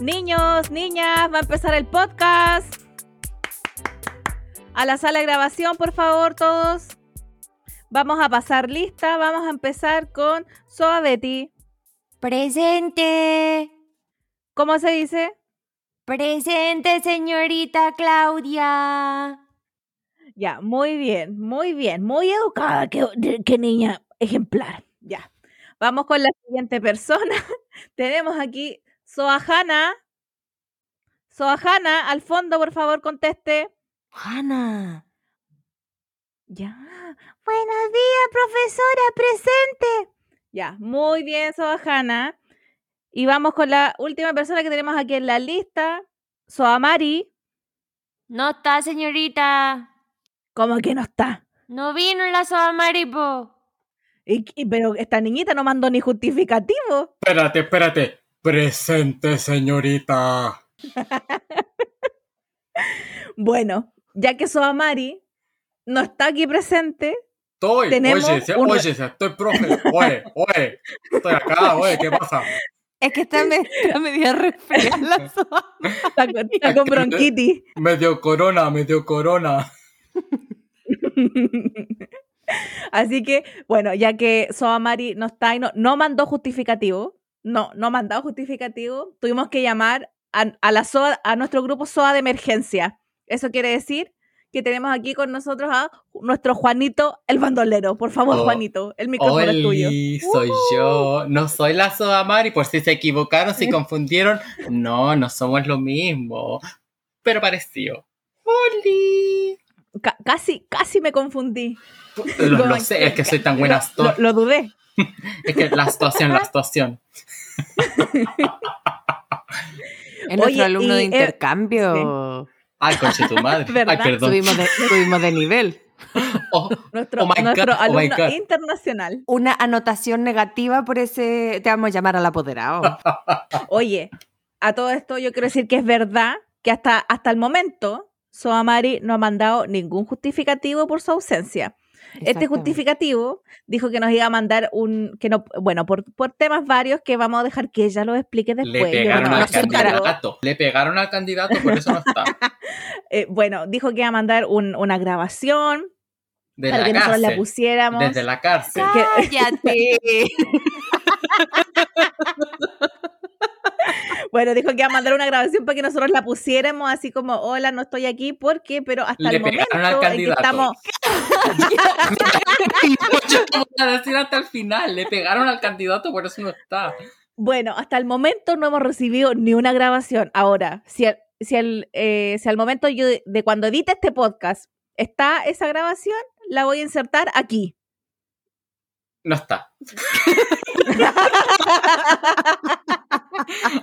Niños, niñas, va a empezar el podcast. A la sala de grabación, por favor, todos. Vamos a pasar lista. Vamos a empezar con Soa Betty. Presente. ¿Cómo se dice? Presente, señorita Claudia. Ya, muy bien, muy bien, muy educada, qué, qué niña ejemplar. Ya, vamos con la siguiente persona. Tenemos aquí Soahana. Soahana, al fondo, por favor, conteste. Hanna. Ya. Buenos días, profesora, presente. Ya, muy bien, Soahana. Y vamos con la última persona que tenemos aquí en la lista, Soamari. No está, señorita. ¿Cómo que no está? No vino la soda maripo. Y, y- pero esta niñita no mandó ni justificativo. Espérate, espérate. Presente, señorita. Bueno, ya que Soamari no está aquí presente, Estoy, Tenemos oye, si- un- oye, si estoy profe. Oye, oye, estoy acá, oye, ¿qué pasa? Es que está, me, está media resfriada la está con, está con bronquitis. Medio corona, medio corona. Así que, bueno, ya que Soamari no está y no, no mandó justificativo, no, no mandado justificativo, tuvimos que llamar a, a la SOA, a nuestro grupo SOA de emergencia. Eso quiere decir que tenemos aquí con nosotros a nuestro Juanito el bandolero. Por favor, Oh, Juanito, el micrófono es tuyo. Soy yo. No soy la Soda Mari, por si se equivocaron, si confundieron. No, no somos lo mismo. Pero pareció. Oli. Ca- casi, casi me confundí. Lo, lo sé, es que soy tan buena lo dudé. Es que la actuación, la actuación. Es nuestro Oye, alumno de eh, intercambio. Ay, conche tu madre. ¿Verdad? Ay, perdón. Subimos de, subimos de nivel. Oh, Nuestro, Oh nuestro God, oh alumno internacional. Una anotación negativa por ese. Te vamos a llamar al apoderado. Oye, a todo esto yo quiero decir que es verdad que hasta, hasta el momento Soamari no ha mandado ningún justificativo por su ausencia. Este justificativo dijo que nos iba a mandar un, que no, bueno, por, por temas varios que vamos a dejar que ella lo explique le después. Yo pegaron al candidato. Le pegaron al candidato, por eso no está. Eh, bueno, dijo que iba a mandar un- una grabación De para la que nosotros la cárcel. pusiéramos. Desde la cárcel. ¡Cállate! Bueno, dijo que iba a mandar una grabación para que nosotros la pusiéramos así como, hola, no estoy aquí, porque, pero hasta Le el momento pegaron al en que candidato. estamos, a decir hasta el final. Le pegaron al candidato, por eso no está. Bueno, hasta el momento no hemos recibido ni una grabación. Ahora, si, al- si, al, eh, si al momento yo de, de cuando edite este podcast está esa grabación, la voy a insertar aquí. No está.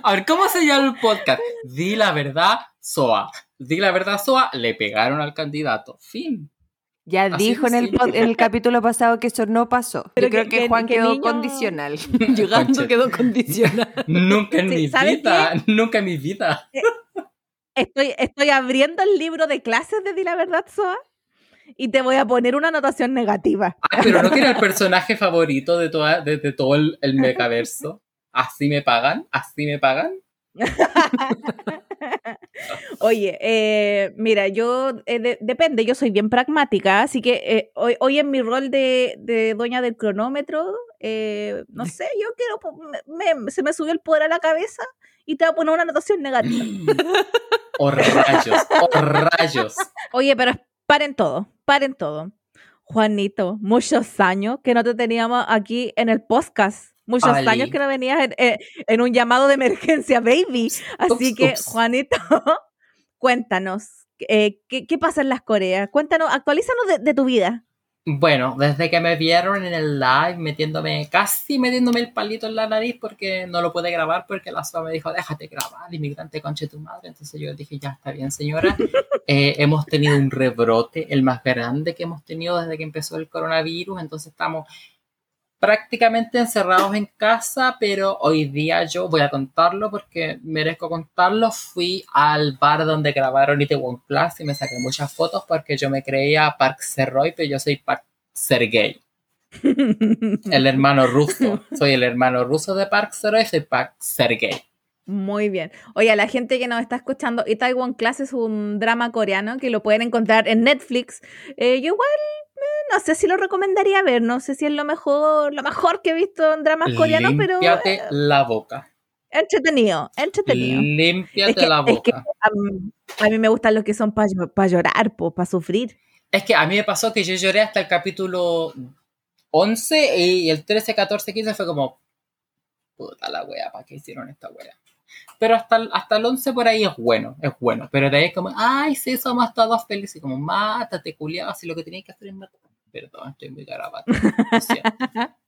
A ver, ¿cómo se llama el podcast? Di la verdad, Soa. Di la verdad, Soa. Le pegaron al candidato. Fin. Ya Así dijo en el, en el capítulo pasado que eso no pasó. Pero Yo creo que- que, que- Juan que quedó niño- condicional. Llegando quedó condicional. Nunca en Sí, mi ¿sabes vida. Nunca en mi vida. Estoy, estoy abriendo el libro de clases de Di la Verdad, Soa, y te voy a poner una anotación negativa. Ah, pero no que era el personaje favorito de, toda, de, de todo el, el megaverso. ¿Así me pagan? ¿Así me pagan? Oye, eh, mira, yo eh, de- depende, yo soy bien pragmática, así que eh, hoy, hoy en mi rol de, de dueña del cronómetro, no sé, yo quiero, po- me- me- se me subió el poder a la cabeza y te voy a poner una anotación negativa. ¡Oh, rayos! ¡Oh, rayos! Oye, pero paren todo, paren todo. Juanito, muchos años que no te teníamos aquí en el podcast. Muchos años que no venías en, en- en un llamado de emergencia, baby. Así Ups, que, ups. Juanito, cuéntanos, eh, ¿qué, qué pasa en las Coreas? Cuéntanos, actualízanos de, de tu vida. Bueno, desde que me vieron en el live metiéndome, casi metiéndome el palito en la nariz porque no lo pude grabar porque la SOA me dijo, déjate grabar, inmigrante conche tu madre. Entonces yo dije, ya está bien, señora. Eh, hemos tenido un rebrote, el más grande que hemos tenido desde que empezó el coronavirus. Entonces estamos prácticamente encerrados en casa, pero hoy día yo voy a contarlo porque merezco contarlo. Fui al bar donde grabaron Itaewon Class y me saqué muchas fotos porque yo me creía Park Serroy, pero yo soy Park Sergey, el hermano ruso. Soy el hermano ruso de Park Serroy, soy Park Sergey. Muy bien. Oye, a la gente que nos está escuchando, Itaewon Class es un drama coreano que lo pueden encontrar en Netflix. Eh, yo igual no sé si lo recomendaría ver, no sé si es lo mejor, lo mejor que he visto en dramas coreanos, pero Límpiate eh, la boca. entretenido, entretenido. Límpiate Es que, la es que boca. a, mí- a mí me gustan los que son para llorar, para sufrir. Es que a mí me pasó que yo lloré hasta el capítulo 11 y el 13, 14, 15 fue como, puta la wea, ¿para qué hicieron esta wea? Pero hasta el, hasta el 11 por ahí es bueno, es bueno. Pero de ahí es como, ay, sí, somos todos felices. Y como, mátate, culiado, si lo que tenías que hacer es matar. Perdón, estoy muy garabato.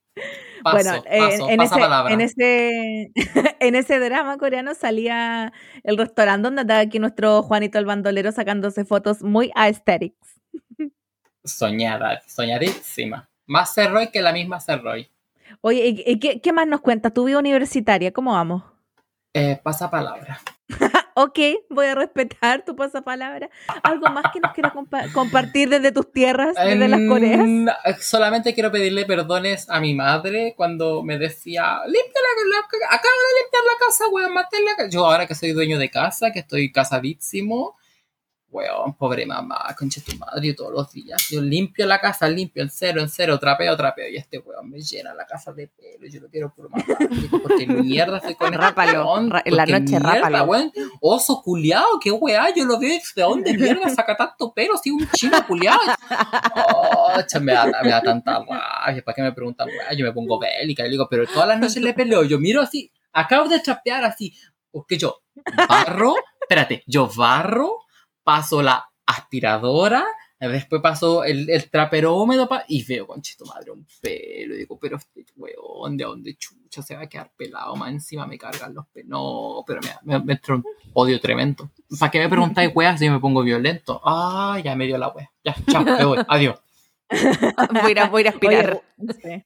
Paso, bueno, eh, paso, en, pasa ese, en, ese, en ese drama coreano salía el restaurante donde estaba aquí nuestro Juanito el bandolero sacándose fotos muy aesthetics. Soñada, soñadísima. Más Cerroy que la misma Cerroy. Oye, ¿y, y qué, qué más nos cuentas? ¿Tu vida universitaria? ¿Cómo vamos? Eh, pasa palabra. Ok, voy a respetar tu pasapalabra. ¿Algo más que nos quieras compa- compartir desde tus tierras, desde las Coreas? Mm, Solamente quiero pedirle perdones a mi madre cuando me decía, limpia la, la- acaba de limpiar la casa, weón, maté la casa. Yo ahora que soy dueño de casa, que estoy casadísimo, weón, pobre mamá, conche tu madre, yo todos los días. Yo limpio la casa, limpio en cero, en cero, trapeo, trapeo, y este weón me llena la casa de pelo, yo lo quiero por digo, porque mierda estoy con este Rápalo, weón, ra- en la noche, mierda, rápalo. weón. Oso culiao, qué weá, yo lo veo, ¿de dónde mierda saca tanto pelo? Si un chino culiao. Oh, cha, me, da, me da tanta rabia. ¿Para qué me preguntan, weá? Yo me pongo bélica y le digo, pero todas las noches le peleo. Yo miro así, acabo de trapear así. Porque yo barro, espérate, yo barro, paso la aspiradora, después paso el, el trapero húmedo pa- y veo, conchito madre, un pelo. Y digo, pero este weón, ¿de dónde chucha se va a quedar pelado? Más encima me cargan los pelos. No, pero me, me, me entró un odio tremendo. ¿Para qué me preguntáis, weá, si me pongo violento? Ah, ya me dio la weá. Ya, chao, me voy. Adiós. Voy a ir a, voy a ir a aspirar. Oye, sí.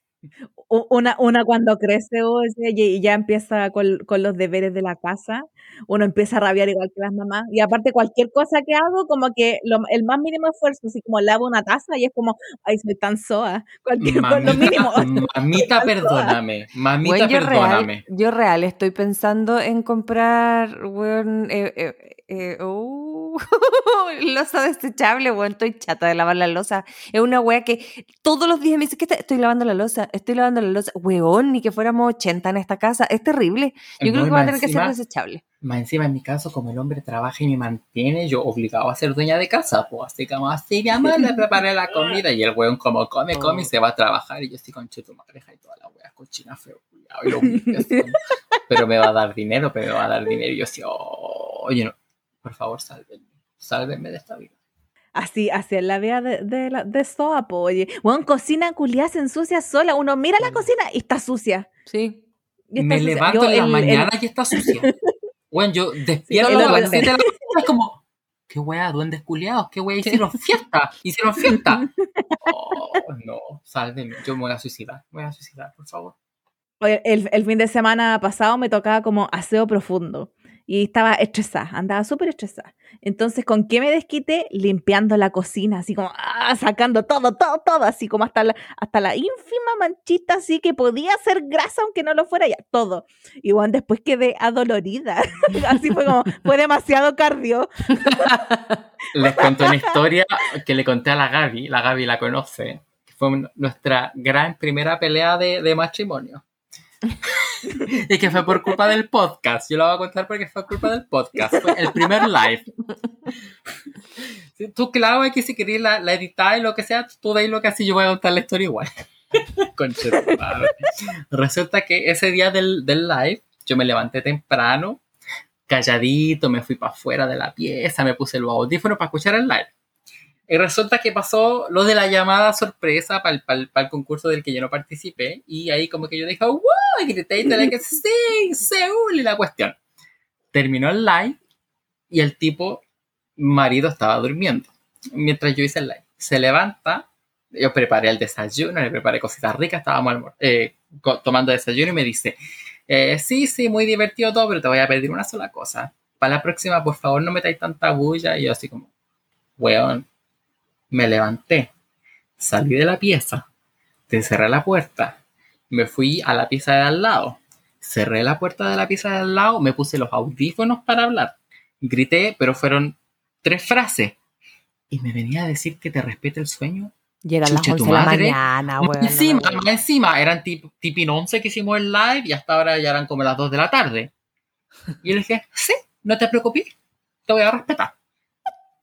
Una, una cuando crece oye, y ya empieza con, con los deberes de la casa, uno empieza a rabiar igual que las mamás. Y aparte, cualquier cosa que hago, como que lo- el más mínimo esfuerzo, así como lavo una taza y es como, ay, soy tan soa. Cualquier cosa, lo mínimo. mamita, perdóname. Mamita, Bueno, yo perdóname. real, yo real estoy pensando en comprar, weón, eh, eh, eh, uh, losa desechable, weón, estoy chata de lavar la losa. Es una wea que todos los días me dice que está- estoy lavando la losa, estoy lavando la losa. Weón, ni que fuéramos 80 en esta casa, es terrible. Yo No, creo que va a tener que ser encima- desechable. Más encima, en mi caso, como el hombre trabaja y me mantiene, yo obligado a ser dueña de casa, pues así como así, mi amor, le preparé la comida y el weón como come, come y se va a trabajar y yo estoy con tu madre y toda la wea cochina feo, y lo así como, pero me va a dar dinero, pero me va a dar dinero y yo así, "Oh, oye, no, por favor, sálvenme, sálvenme de esta vida. Así, así es la vida de, de, la- de soa, po, oye. Bueno, cocina culiada se ensucia sola. Uno mira la cocina y está sucia. Sí. Está me sucia. levanto Yo en la el- el- mañana y está sucia. Bueno, yo despierto lo a las duerme. 7 de la mañana es como, qué wea, duendes culiados, qué wea, hicieron fiesta, hicieron fiesta. Oh, no, sálvenme, yo me voy a suicidar, me voy a suicidar, por favor. Oye, el, el fin de semana pasado me tocaba como aseo profundo y estaba estresada, andaba súper estresada. Entonces, ¿con qué me desquité? Limpiando la cocina, así como ah, sacando todo, todo, todo, así como hasta la, hasta la ínfima manchita, así que podía ser grasa aunque no lo fuera ya, todo. Y bueno, después quedé adolorida, así fue como, fue demasiado cardio. Les cuento una historia que le conté a la Gaby, la Gaby la conoce, que fue nuestra gran primera pelea de, de matrimonio. y que fue por culpa del podcast. Yo lo voy a contar porque fue culpa del podcast. Fue el primer live. Tú, claro, que si querías la, la editar y lo que sea, tú veis lo que así yo voy a contar la historia igual. Concha tu madre. Resulta que ese día del, del live, yo me levanté temprano, calladito, me fui para afuera de la pieza, me puse los audífonos para escuchar el live. Y resulta que pasó lo de la llamada sorpresa para el, concurso del que yo no participé. Y ahí como que yo dije, ¡wow! Y grité y que sí, Seúl y la cuestión. Terminó el live y el tipo, marido, estaba durmiendo. Mientras yo hice el live. Se levanta, yo preparé el desayuno, le preparé cositas ricas, estábamos eh, tomando desayuno y me dice, eh, sí, sí, muy divertido todo, pero te voy a pedir una sola cosa. Para la próxima, por favor, no metáis tanta bulla. Y yo así como, weón, me levanté, salí de la pieza, te cerré la puerta, me fui a la pieza de al lado, cerré la puerta de la pieza de al lado, me puse los audífonos para hablar. Grité, pero fueron tres frases. Y me venía a decir que te respete el sueño. Y eran las Chucha, 11 tu de la mañana, weón. encima, más encima, eran tip, tipin 11 que hicimos el live y hasta ahora ya eran como las 2 de la tarde. Y yo le dije, sí, no te preocupes, te voy a respetar.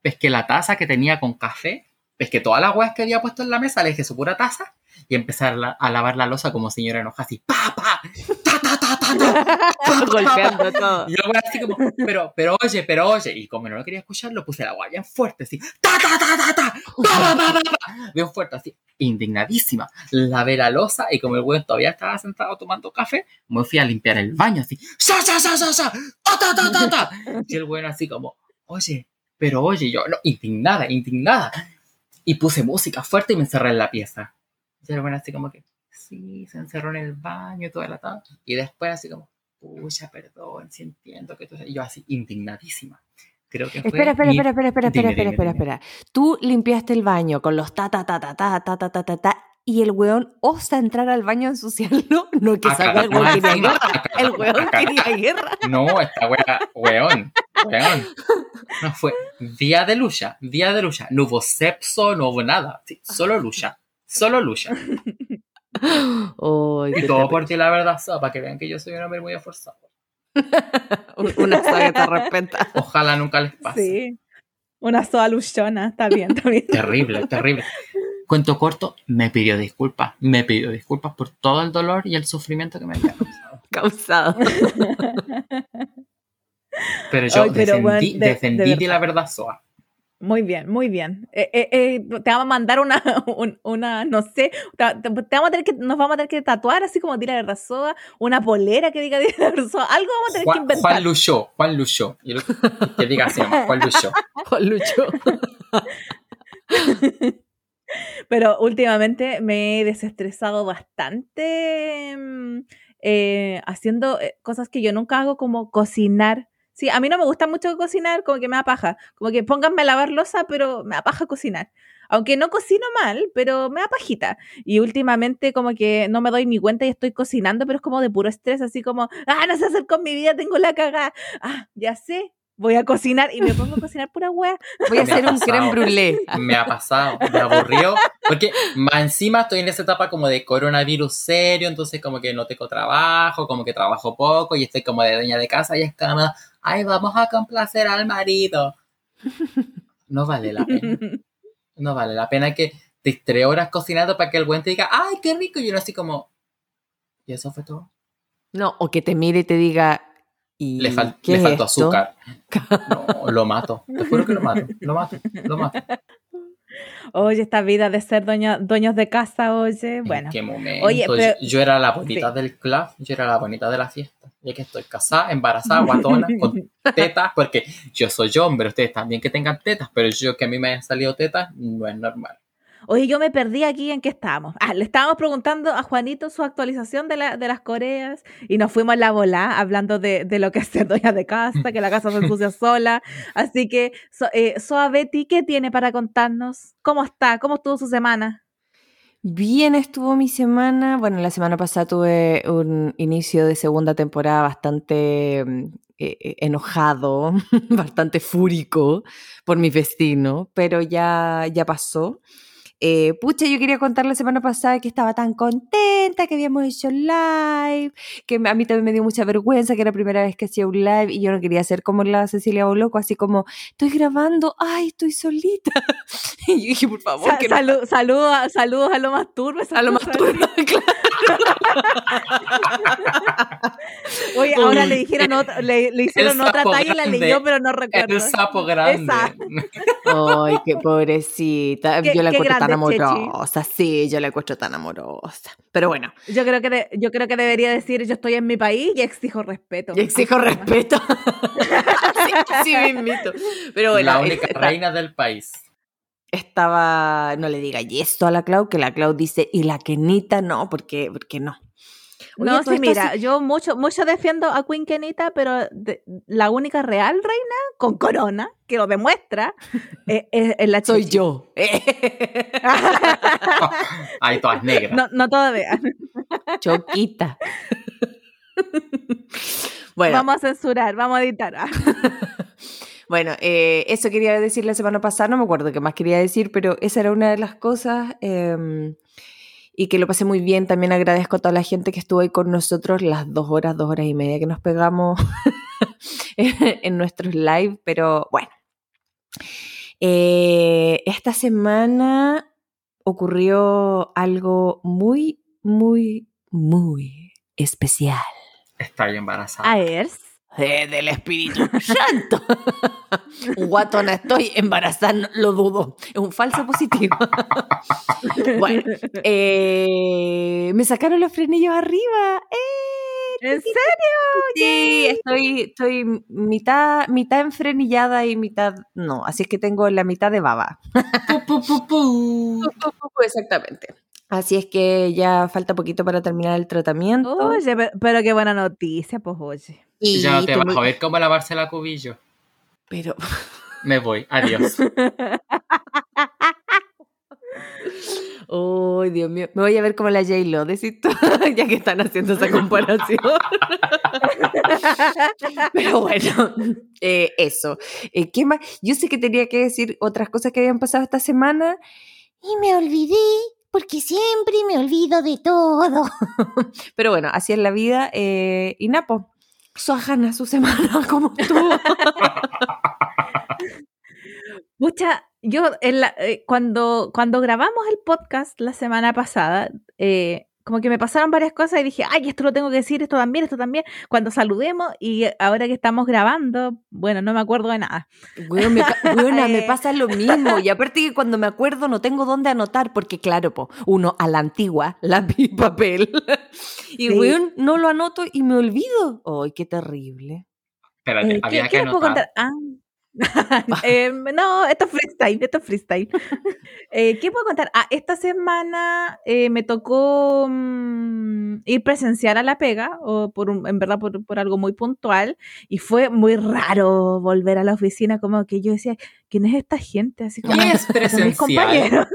Pesqué la taza que tenía con café, pesqué todas las huevas que había puesto en la mesa, le dejé su pura taza y empecé a, la- a lavar la losa como señora enojada, así, pa, pa, ta, ta, ta, ta, ta, pa, pa, Golpeando todo. y güey, así como, pero, pero oye, pero oye. Y como no lo quería escuchar, lo puse la agua bien fuerte, así, ta, ta, ta, ta, ta, pa, pa, pa, pa, bien fuerte, así, indignadísima. Lavé la losa y como el güey todavía estaba sentado tomando café, me fui a limpiar el baño, así, sa, sa, sa, sa, sa, ta, ta, ta, ta, ta. Y el güey así como, oye, pero oye, yo, no, indignada, indignada. Y puse música fuerte y me encerré en la pieza. Y el güey así como que, sí, se encerró en el baño toda la tarde. Y después así como, pucha, perdón, si entiendo que tú... Y yo así, indignadísima. Creo que Espera, espera, espera, espera, espera, espera, espera, espera, espera. Tú limpiaste el baño con los ta, ta, ta, ta, ta, ta, ta, ta, ta, y el weón osa entrar al baño a ensuciarlo. No, que sabe, el weón quería guerra. El weón quería guerra. No, esta wea, weón, weón. No fue día de lucha, día de lucha. No hubo sexo, no hubo nada. Sí, solo lucha, solo lucha. Y todo por ti, la verdad, so, para que vean que yo soy un hombre muy esforzado. Un- Una que te respeta. Ojalá nunca les pase. Sí. Una soda luchona, está bien, está bien. Terrible, terrible. Cuento corto, me pidió disculpas. Me pidió disculpas por todo el dolor y el sufrimiento que me había causado. Causado. Pero yo Ay, pero, defendí, bueno, de- de defendí de, la verdad Soa. Muy bien, muy bien. Eh, eh, eh, te vamos a mandar una, un- una no sé, te, vamos a tener que, nos vamos a tener que tatuar así como Dila Verdazoa, una polera que diga Dila Verdazoa, algo vamos a tener que inventar. Juan Luchó, Juan Luchó. Que diga así, Juan Luchó. Juan Lucho. Pero últimamente me he desestresado bastante mm, eh, haciendo eh, cosas que yo nunca hago como cocinar. Sí, a mí no me gusta mucho cocinar, como que me da paja. Como que pónganme a lavar losa, pero me da paja cocinar. Aunque no cocino mal, pero me da pajita. Y últimamente como que no me doy ni cuenta y estoy cocinando, pero es como de puro estrés, así como, ah, no sé hacer con mi vida, tengo la cagada. Ah, ya sé, voy a cocinar y me pongo a cocinar pura wea. Voy a Me hacer un creme pasado. brûlée. Me ha pasado, me aburrió. Porque más encima estoy en esa etapa como de coronavirus serio, entonces como que no tengo trabajo, como que trabajo poco y estoy como de dueña de casa y es como, ay, vamos a complacer al marido. No vale la pena. No vale la pena que te tres horas cocinando para que el buen te diga, ay, qué rico. Y uno así como, ¿y eso fue todo? No, o que te mire y te diga. ¿Y Le, fal- le faltó azúcar. No, lo mato. Te juro que lo mato. Lo mato. Lo mato. Oye, esta vida de ser dueño- dueños de casa, oye, bueno. ¿En qué momento? Oye, pero- yo, yo era la bonita del club, yo era la bonita de la fiesta. Ya que estoy casada, embarazada, guatona, con tetas, porque yo soy hombre, ustedes también que tengan tetas, pero yo que a mí me hayan salido tetas, no es normal. Oye, yo me perdí aquí en qué estábamos. Ah, le estábamos preguntando a Juanito su actualización de, la, de las Coreas y nos fuimos a la bola hablando de, de lo que ser dueña de casa, que la casa se ensucia sola. Así que, so, eh, Soa Betty, ¿qué tiene para contarnos? ¿Cómo está? ¿Cómo estuvo su semana? Bien estuvo mi semana. Bueno, la semana pasada tuve un inicio de segunda temporada bastante eh, enojado, bastante fúrico por mi vecino, pero ya, ya pasó. Eh, pucha, yo quería contar la semana pasada que estaba tan contenta, que habíamos hecho live, que a mí también me dio mucha vergüenza, que era la primera vez que hacía un live y yo no quería ser como la Cecilia Boloco, así como, estoy grabando, ay, estoy solita. Y yo dije, por favor, Sa- que no salu- saludos, a- saludos a lo más turbo. a lo más turbio, claro. Oye, ahora Uy, le dijeron otra, le, le hicieron otra talla y la leyó, pero no recuerdo. El sapo grande. Esa. Ay, qué pobrecita. Qué- yo la encuentro tan Chechi. amorosa. Sí, yo la encuentro tan amorosa. Pero bueno, Yo creo que de- yo creo que debería decir yo estoy en mi país y exijo respeto. yo exijo Así respeto. sí, sí, mismito. Pero bueno, la única reina del país. estaba, no le diga y esto a la Clau, que la Clau dice, y la Kenita no, porque, porque no. Oye, No, sí, mira, yo mucho, mucho defiendo a Queen Kenita, pero de- la única real reina con corona, que lo demuestra, es, es- es la soy Chechi. yo. Ay, todas negras. no, no todavía. Choquita. bueno, Vamos a censurar, vamos a editar. Bueno, eh, eso quería decir la semana pasada, no me acuerdo qué más quería decir, pero esa era una de las cosas em, y que lo pasé muy bien. También agradezco a toda la gente que estuvo ahí con nosotros las dos horas, dos horas y media que nos pegamos en nuestros live, pero bueno. Eh, esta semana ocurrió algo muy, muy, muy especial. Estoy embarazada. A ver. Eh, del Espíritu Santo. Guatona, estoy embarazada, lo dudo. Es un falso positivo. bueno, eh, me sacaron los frenillos arriba. ¡Eh! ¿En serio? Sí, estoy, estoy mitad, mitad enfrenillada y mitad no. Así es que tengo la mitad de baba. Pu, pu, pu, pu. Exactamente. Así es que ya falta poquito para terminar el tratamiento. Oye, pe- pero qué buena noticia, pues oye. Y Ya no te vas a ver cómo lavarse la cubillo. Pero Me voy. Adiós. Ay, Dios mío. Me voy a ver como la J-Lo, decís tú, ya que están haciendo esa comparación. Pero bueno, eh, eso. Eh, ¿Qué más? Yo sé que tenía que decir otras cosas que habían pasado esta semana y me olvidé, porque siempre me olvido de todo. Pero bueno, así es la vida. Eh, y Napo, Soajana, su semana, como tú. Mucha, yo en la- eh, cuando, cuando grabamos el podcast la semana pasada, eh, como que me pasaron varias cosas y dije, ay, esto lo tengo que decir, esto también, esto también, cuando saludemos y ahora que estamos grabando, bueno, no me acuerdo de nada. Weón, me, weona, me Eh. pasa lo mismo. Y aparte que cuando me acuerdo no tengo dónde anotar, porque claro, po, uno a la antigua, lápiz y papel. Y Sí. weón, no lo anoto y me olvido. ¡Ay, qué terrible! Espérate, Eh, había ¿qué, que qué les puedo contar? Ah. Eh, no, esto es freestyle, esto es freestyle. Eh, ¿Qué puedo contar? Ah, esta semana eh, me tocó mm, ir presencial a la pega, o por un- en verdad por, por algo muy puntual, y fue muy raro volver a la oficina, como que yo decía, ¿quién es esta gente? Así como, ¿Qué es mis compañeros,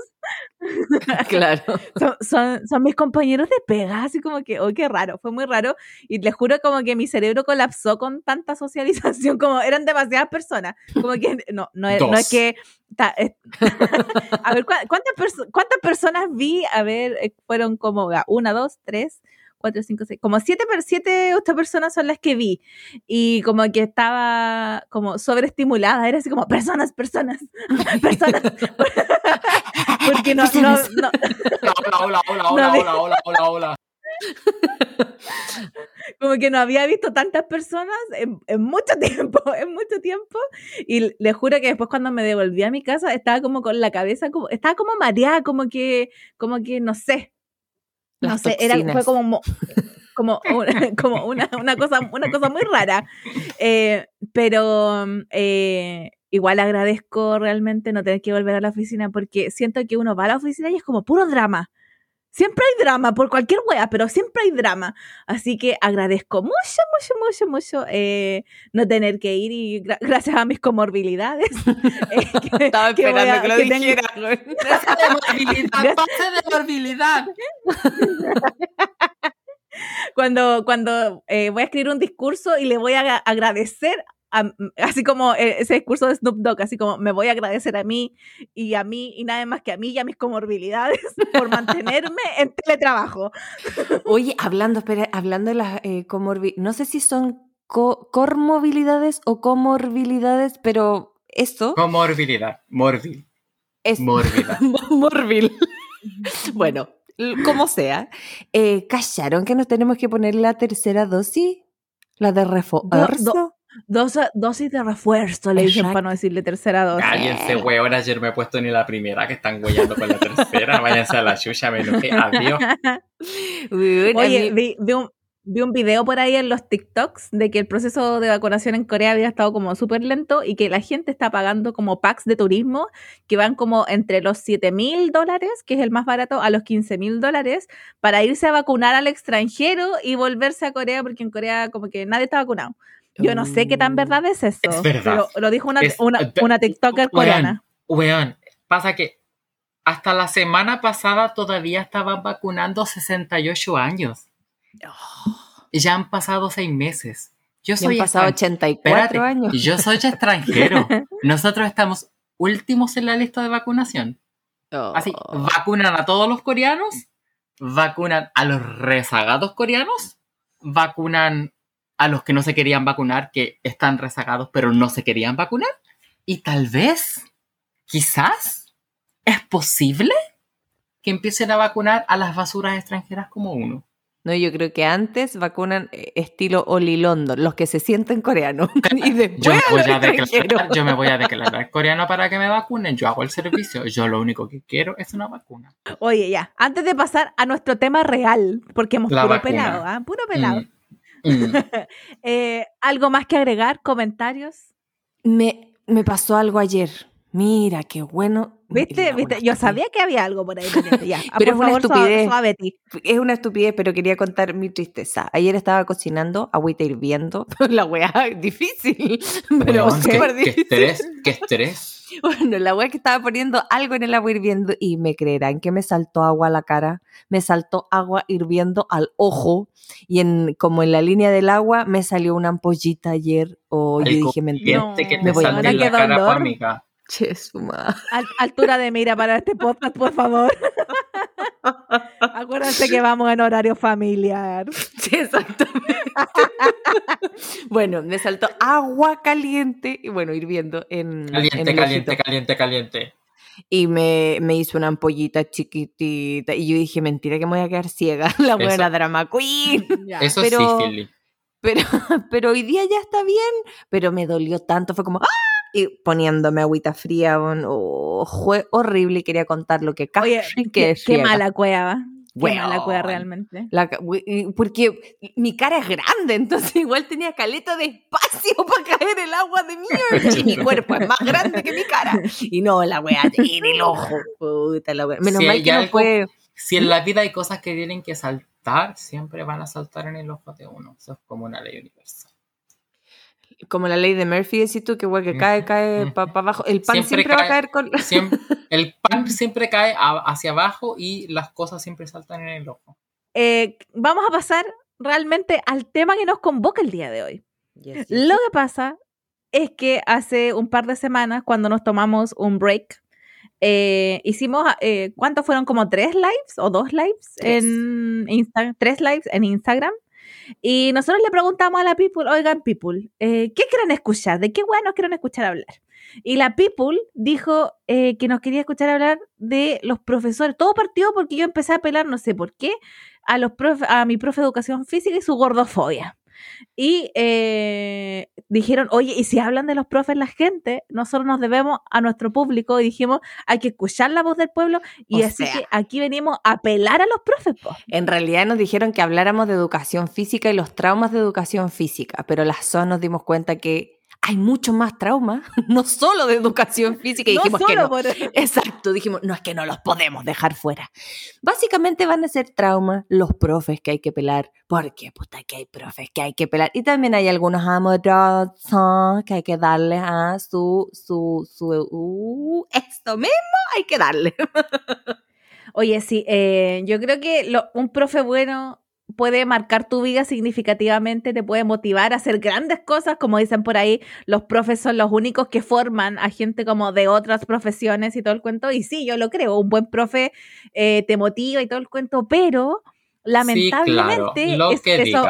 Claro. son, son, son mis compañeros de pega, así como que, oh, qué raro, fue muy raro, y les juro como que mi cerebro colapsó con tanta socialización, como eran demasiadas personas, como que no, no, es- no es que... ta- es- a ver, ¿cuá- ¿cuántas, perso- ¿cuántas personas vi? A ver, eh, fueron como una, dos, tres, cuatro, cinco, seis, como siete, siete, ocho personas son las que vi, y como que estaba como sobreestimulada, era así como personas, personas, personas, porque no, no, no, Hola, hola, hola, No, hola, de- hola, hola, hola, hola. como que no había visto tantas personas en, en mucho tiempo, en mucho tiempo. Y le juro que después cuando me devolví a mi casa estaba como con la cabeza, como, estaba como mareada, como que, como que no sé. No sé, era, fue como, mo- como, una, como una, una cosa, una cosa muy rara. Eh, pero eh, igual agradezco realmente no tener que volver a la oficina porque siento que uno va a la oficina y es como puro drama. Siempre hay drama, por cualquier wea, pero siempre hay drama. Así que agradezco mucho, mucho, mucho, mucho eh, no tener que ir y gra- gracias a mis comorbilidades. eh, que- Estaba que voy esperando a- que lo que tengo- dijera. Pase de morbilidad, pase de morbilidad. cuando cuando eh, voy a escribir un discurso y le voy a agradecer, a- así como eh, ese discurso de Snoop Dogg, así como me voy a agradecer a mí y a mí y nada más que a mí y a mis comorbilidades por mantenerme en teletrabajo. Oye, hablando, espera, hablando de las eh, comorbi- no sé si son co- comorbilidades o comorbilidades, pero esto Comorbilidad, morbil, es mórbida. morbil. bueno, como sea. Eh, ¿Callaron que nos tenemos que poner la tercera dosis? ¿La de refuerzo? Dos, dosis de refuerzo, le dicen para no decirle tercera dosis. Cállense, weón. Ayer me he puesto ni la primera que están huellando con la tercera. Váyanse a la chucha, me enojé. Adiós. Oye, vi, vi un, vi un video por ahí en los TikToks de que el proceso de vacunación en Corea había estado como súper lento y que la gente está pagando como packs de turismo que van como entre los 7 mil dólares, que es el más barato, a los 15 mil dólares para irse a vacunar al extranjero y volverse a Corea porque en Corea como que nadie está vacunado. Yo no sé qué tan Uh. verdad es eso, Es verdad. lo dijo una, Es- una, eh, una TikToker coreana. Weón, pasa que hasta la semana pasada todavía estaban vacunando 68 años. ya han pasado seis meses. Yo Ya han soy pasado extran- 84 Espérate, años. Yo soy extranjero. Nosotros estamos últimos en la lista de vacunación. Así, Oh. vacunan a todos los coreanos, vacunan a los rezagados coreanos, vacunan a los que no se querían vacunar, que están rezagados pero no se querían vacunar. Y tal vez, quizás, es posible que empiecen a vacunar a las basuras extranjeras como uno. No, yo creo que antes vacunan eh, estilo Oli London, los que se sienten coreanos. y Yo después me, a voy a declarar, yo me voy a declarar coreano para que me vacunen. Yo hago el servicio. Yo lo único que quiero es una vacuna. Oye, ya, antes de pasar a nuestro tema real, porque hemos La puro vacuna. pelado, ¿ah? Puro pelado. Mm, mm. Eh, ¿Algo más que agregar? ¿Comentarios? Me, me pasó algo ayer. Mira, qué bueno. ¿Viste? ¿Viste? Yo sabía que había algo por ahí. Ya. Ah, Pero por es una favor, estupidez. suave. Es una estupidez, pero quería contar mi tristeza. Ayer estaba cocinando, agüita hirviendo. La weá difícil. Pero Weón, qué, súper qué difícil. estrés, qué estrés. Bueno, la weá que estaba poniendo algo en el agua hirviendo y me creerán que me saltó agua a la cara, me saltó agua hirviendo al ojo y en como en la línea del agua me salió una ampollita ayer o yo Algo dije mentira. No, te voy a la cara, dolor. amiga. Che, su madre. Al- altura de mira para este podcast, por favor. Acuérdense que vamos en horario familiar. Sí, exactamente. bueno, me saltó agua caliente y bueno, hirviendo en, en Caliente, el caliente, ojito. caliente, caliente. Y me, me hizo una ampollita chiquitita y yo dije, mentira que me voy a quedar ciega. La Eso- buena drama queen. Ya. Eso pero- es sífilis. Pero, pero hoy día ya está bien, pero me dolió tanto, fue como, ¡ah! Y poniéndome agüita fría, bon, oh, fue horrible y quería contar lo que casi Oye, que qué, mala cueva. Qué mala cueva realmente. La porque mi cara es grande, entonces igual tenía caleta de espacio para caer el agua de mierda. Y mi cuerpo es más grande que mi cara. Y no, la wea en el ojo. Puta la wea. Menos Si mal que no algo- fue. Si en la vida hay cosas que tienen que saltar, siempre van a saltar en el ojo de uno. Eso es como una ley universal. Como la ley de Murphy, decís tú, que que cae, cae para abajo. El pan Siempre siempre, va a cae- caer con. Siempre, el pan siempre cae a- hacia abajo y las cosas siempre saltan en el ojo. Eh, vamos a pasar realmente al tema que nos convoca el día de hoy. Yes, yes, Lo que pasa es que hace un par de semanas, cuando nos tomamos un break, eh, hicimos, eh, ¿cuántos fueron? Como tres lives o dos lives en Instagram, tres lives en Instagram. Y nosotros le preguntamos a la people, oigan people, eh, ¿qué quieren escuchar? ¿De qué bueno quieren escuchar hablar? Y la people dijo eh, que nos quería escuchar hablar de los profesores. Todo partió porque yo empecé a apelar, no sé por qué, a, los profe- a mi profe de educación física y su gordofobia. Y eh, dijeron, oye, y si hablan de los profes la gente, nosotros nos debemos a nuestro público y dijimos, hay que escuchar la voz del pueblo y O así sea. que aquí venimos a apelar a los profes. po. En realidad nos dijeron que habláramos de educación física y los traumas de educación física, pero las SOA nos dimos cuenta que hay mucho más traumas, no solo de educación física, y No dijimos que solo no. por- Exacto, dijimos, no es que no los podemos dejar fuera. Básicamente van a ser traumas los profes que hay que pelar, porque puta que hay profes que hay que pelar. Y también hay algunos amorosos que hay que darle a su, su, su, uh, esto mismo hay que darle. Oye, sí, eh, yo creo que lo- un profe bueno puede marcar tu vida significativamente, te puede motivar a hacer grandes cosas, como dicen por ahí, los profes son los únicos que forman a gente como de otras profesiones y todo el cuento, y sí, yo lo creo, un buen profe eh, te motiva y todo el cuento, pero lamentablemente sí, claro, lo es- que eso-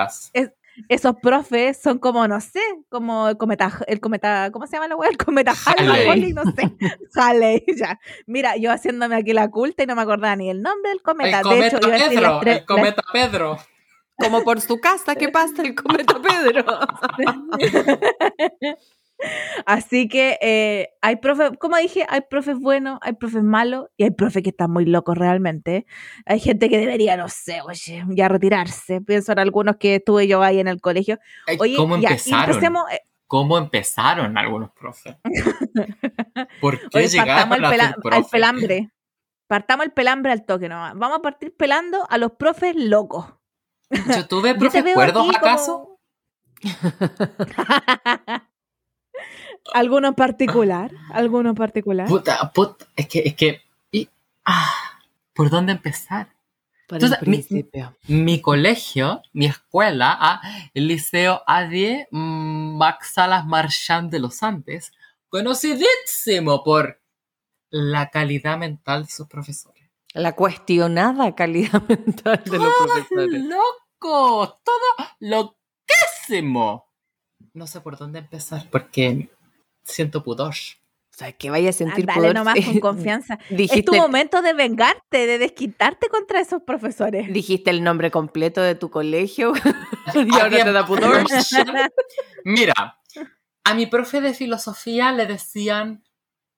esos profes son como, no sé, como el cometa, el cometa, ¿cómo se llama la wea? El cometa Halley, no sé, Halley, ya. Mira, yo haciéndome aquí la culta y no me acordaba ni el nombre del cometa. El de cometa hecho, Pedro, tres- el cometa Pedro. Como por su casa, ¿qué pasa el cometa Pedro? Así que eh, hay profes, como dije, hay profes buenos, hay profes malos y hay profes que están muy locos realmente. Hay gente que debería, no sé, oye, ya retirarse. Pienso en algunos que estuve yo ahí en el colegio. Oye, ¿Cómo empezaron? empecemos, eh, ¿Cómo empezaron algunos profes? ¿Por qué Oye, llegaron partamos a al, pela- al pelambre. Partamos el pelambre al toque nomás. Vamos a partir pelando a los profes locos. ¿Yo tuve veo cuerdos aquí acaso? como- ¿Alguno en particular? ¿Alguno en particular? Puta, puta, es que, es que, y, ah, ¿por dónde empezar? Por Entonces, el mi- principio. Mi colegio, mi escuela, ah, el Liceo A10 mm, Max Salas Marchand de los Andes, conocidísimo por la calidad mental de sus profesores. La cuestionada calidad mental de los profesores. ¡Loco! Todo loquísimo. No sé por dónde empezar porque siento pudor. O sea, que vaya a sentir Dale pudor. nomás con confianza. Es tu dijiste, momento de vengarte, de desquitarte contra esos profesores. dijiste el nombre completo de tu colegio y ahora te da pudor. Mira, a mi profe de filosofía le decían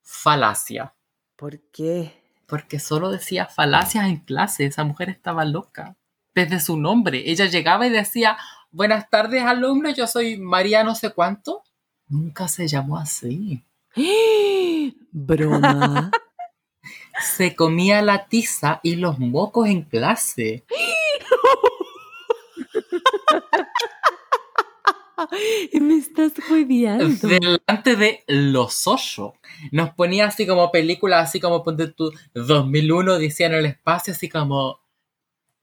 falacia. ¿Por qué? Porque solo decía falacias en clase. Esa mujer estaba loca. Desde su nombre. Ella llegaba y decía, buenas tardes alumnos, yo soy María no sé cuánto. Nunca se llamó así. Broma. Se comía la tiza y los mocos en clase. Me estás jodiendo. Delante de los ocho. Nos ponía así como películas, así como ponte tú 2001, decía en el espacio, así como,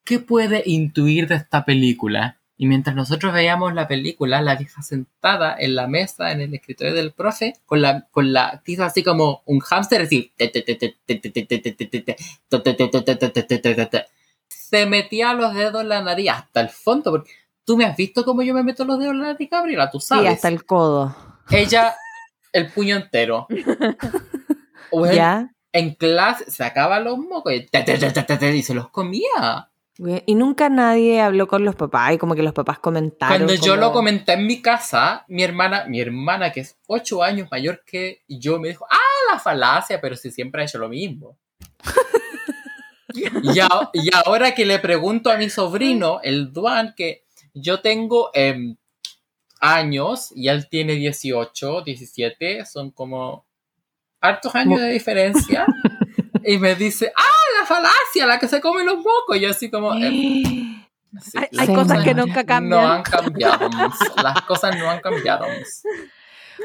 ¿qué puede intuir de esta película? Y mientras nosotros veíamos la película, la vieja sentada en la mesa, en el escritorio del profe, con la, con la tiza así como un hámster, así. Se metía los dedos en la nariz hasta el fondo, porque tú me has visto cómo yo me meto los dedos en la nariz, Gabriela, tú Sí, sabes. hasta el codo. Ella, el puño entero. ¿Ya? en clase sacaba los mocos y se los comía. Y nunca nadie habló con los papás y como que los papás comentaron. Cuando yo lo comenté en mi casa, mi hermana, mi hermana que es ocho años mayor que yo, me dijo, ah, la falacia, pero si siempre ha hecho lo mismo. y, a- y ahora que le pregunto a mi sobrino, el Duan, que yo tengo em, años y él tiene 18, 17, son como hartos años de diferencia. y me dice, ah, la falacia, la que se come los mocos. Y yo así como... em, sí, Hay, hay cosas que nunca cambian. no han cambiado. Las cosas no han cambiado.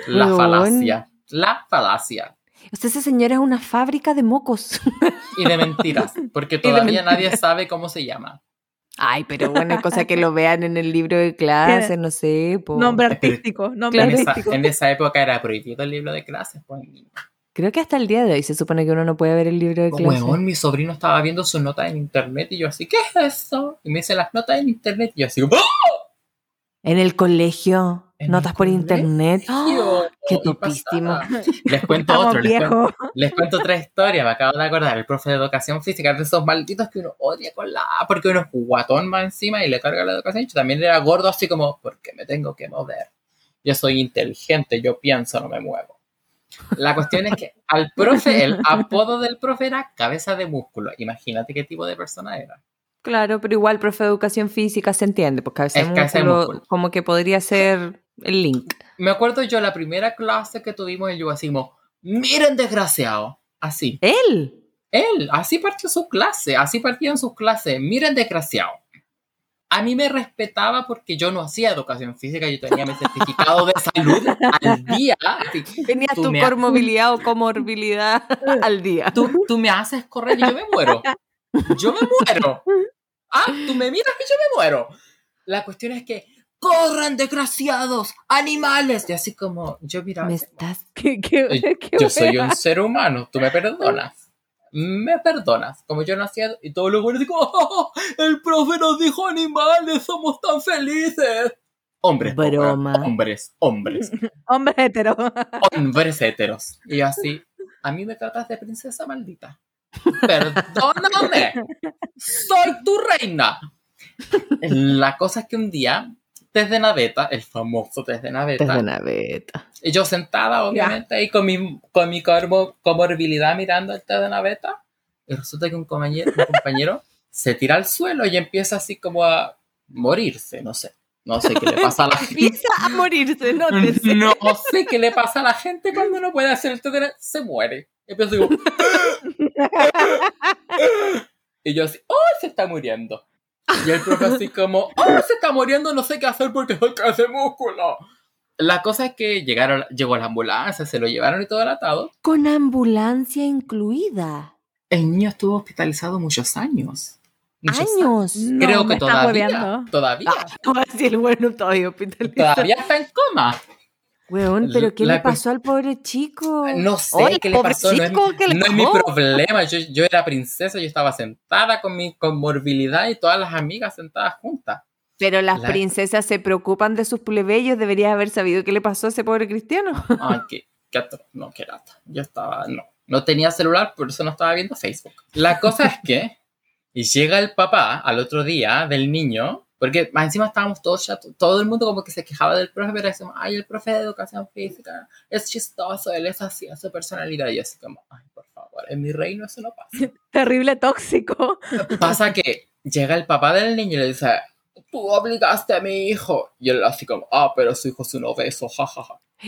La falacia. La falacia. O sea, esa señora es una fábrica de mocos. Y de mentiras. Porque todavía nadie mentiras. sabe cómo se llama. Ay, pero bueno, cosa que lo vean en el libro de clase, no sé. po. Nombre artístico, nombre En esa, artístico. en esa época era prohibido el libro de clases. Pues, Creo que hasta el día de hoy se supone que uno no puede ver el libro de clase. Huevón, mi sobrino estaba viendo sus notas en internet y yo así, ¿qué es eso? Y me dice las notas en internet y yo así, ¡oh! En el colegio, ¿En notas el por internet. ¡Ah! ¡Qué topísimo! Les cuento Estamos otro, les cuento, viejos. les cuento otra historia, me acabo de acordar, el profe de educación física, de esos malditos que uno odia con la A, porque uno es guatón más encima y le carga la educación, yo también era gordo así como, porque me tengo que mover. Yo soy inteligente, yo pienso, no me muevo. La cuestión es que al profe, el apodo del profe era cabeza de músculo. Imagínate qué tipo de persona era. Claro, pero igual, profe de educación física se entiende, porque Es cabeza de músculo. como que podría ser el link. Me acuerdo yo la primera clase que tuvimos en como, miren desgraciado, así. ¿Él? Él, así partió su clase, así partían sus clases. Miren, desgraciado. A mí me respetaba porque yo no hacía educación física, yo tenía mi certificado de salud al día. Tenías tu comorbilidad o comorbilidad al día. Tú, tú me haces correr y yo me muero. Yo me muero. Ah, tú me miras y yo me muero. La cuestión es que, corran, desgraciados, animales. Y así como, yo miraba. Me estás... Qué- qué- Ay, qué yo soy un ser humano, tú me perdonas. Me perdonas. Como yo no hacía. Y todos los buenos digo, "Oh, el profe nos dijo animales, somos tan felices. Hombres, Broma. hombres, hombres, Hombre hetero. hombres heteros. Y así, a mí me tratas de princesa maldita. Perdóname. Soy tu reina. La cosa es que un día, desde Naveta, el famoso desde Naveta, Desde naveta. Yo sentada, obviamente, ahí con mi, con mi comorbilidad mirando el té de naveta. Y resulta que un compañero, un compañero se tira al suelo y empieza así como a morirse, no sé. No sé qué le pasa a la gente. Empieza a morirse, no te sé. No sé qué le pasa a la gente cuando no puede hacer el té de na- Se muere. Y empiezo digo... y yo así, ¡oh, se está muriendo! Y el profe así como, ¡oh, se está muriendo! No sé qué hacer porque soy de músculo. La cosa es que llegaron, llegó la ambulancia, se lo llevaron y todo el atado. Con ambulancia incluida. El niño estuvo hospitalizado muchos años. Muchos Años. No, Creo me que todavía. hueveando. Todavía. Ah, sí, el bueno todavía hospitalizado. Todavía está en coma. Weón, pero ¿qué La le pasó al pobre chico? No sé qué le pasó. No es, chico, ¿qué le no es mi problema. Yo, yo era princesa, yo estaba sentada con mi comorbilidad y todas las amigas sentadas juntas. Pero las La- princesas se preocupan de sus plebeyos. Deberías haber sabido qué le pasó a ese pobre cristiano. Ay, qué, qué No, qué lata. Yo estaba, no. No tenía celular, por eso no estaba viendo Facebook. La cosa es que, y llega el papá al otro día del niño, porque más encima estábamos todos chatos, todo el mundo como que se quejaba del profe, pero decíamos, ay, el profe de educación física es chistoso, él es así, es su personalidad. Y yo así como, ay, por favor, en mi reino eso no pasa. Terrible tóxico. Pasa que llega el papá del niño y le dice, tú obligaste a mi hijo. Y él así como, ah, pero su hijo es un obeso, jajaja.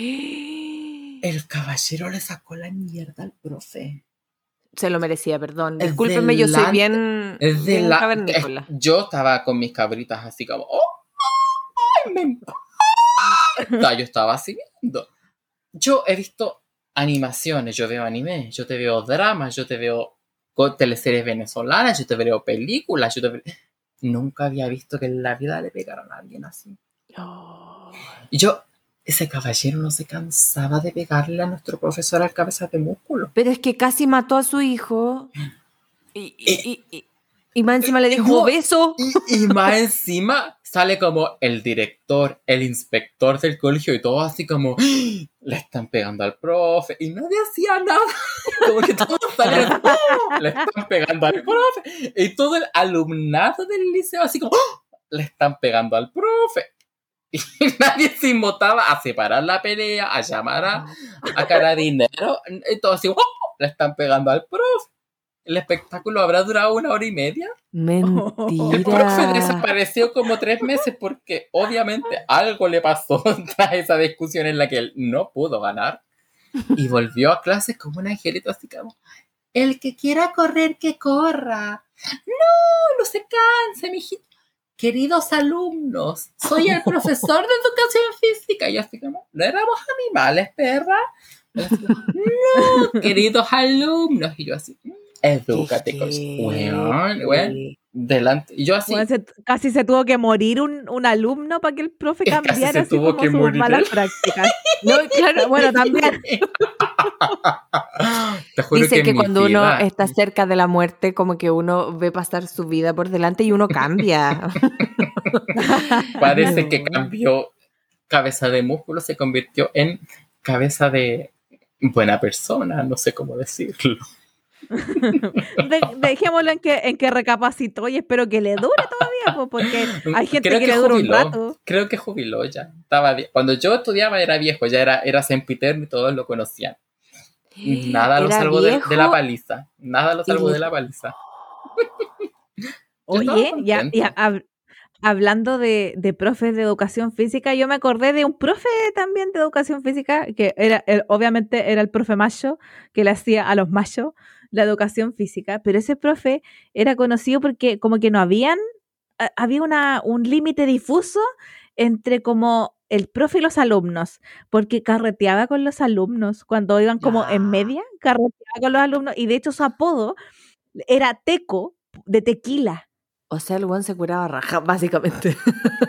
El caballero le sacó la mierda al profe. Se lo merecía, perdón. Es Discúlpeme, yo soy bien, Es de bien la... cavernícola. es- yo estaba con mis cabritas así como, oh, ay, me encanta. Yo estaba así viendo. Yo he visto animaciones, yo veo anime, yo te veo dramas, yo te veo teleseries venezolanas, yo te veo películas, yo te veo... Nunca había visto que en la vida le pegaran a alguien así. Y yo, ese caballero no se cansaba de pegarle a nuestro profesor al cabeza de músculo. Pero es que casi mató a su hijo. Y, y, Eh, y, y- más encima le dijo beso. Y, y más encima sale como el director, el inspector del colegio y todo así como ¡Ah! le están pegando al profe y nadie hacía nada. Como que todos salieron, ¡Oh! le están pegando al profe. Y todo el alumnado del liceo así como ¡Oh! le están pegando al profe. Y nadie se inmutaba a separar la pelea, a llamar a, a carabinero. Y todo así, ¡Oh! le están pegando al profe. El espectáculo habrá durado una hora y media. El profe Mentira. desapareció como tres meses porque obviamente algo le pasó tras esa discusión en la que él no pudo ganar. Y volvió a clases como un angelito así como el que quiera correr que corra no no se canse mijito queridos alumnos soy el profesor de educación física y yo así como no éramos animales perra como, no queridos alumnos y yo así "Mm, edúcate con weón weón delante. Y yo así, Bueno, se- casi se tuvo que morir un, un alumno para que el profe Casi cambiara se así tuvo como que morir malas él. prácticas. No, claro, bueno, también. te juro Dicen que, cuando uno está cerca de la muerte, como que uno ve pasar su vida por delante y uno cambia. parece que cambió cabeza de músculo, se convirtió en cabeza de buena persona, no sé cómo decirlo. De- dejémoslo en que, en que recapacitó y espero que le dure todavía, porque hay gente Creo que, que le dura un rato. Creo que jubiló ya. Estaba Cuando yo estudiaba era viejo, ya era, era sempiterno y todos lo conocían. Nada lo salvó de, de la paliza. Nada lo salvó Y- de la paliza. Oye, ya, ya hab- hablando de, de profes de educación física, yo me acordé de un profe también de educación física, que era, el- obviamente era el profe macho, que le hacía a los machos la educación física, pero ese profe era conocido porque como que no habían, ha- había una, un límite difuso entre como el profe y los alumnos, porque carreteaba con los alumnos cuando iban como Ya. en media, carreteaba con los alumnos, y de hecho su apodo era Teco de tequila. O sea, el buen se curaba raja, básicamente.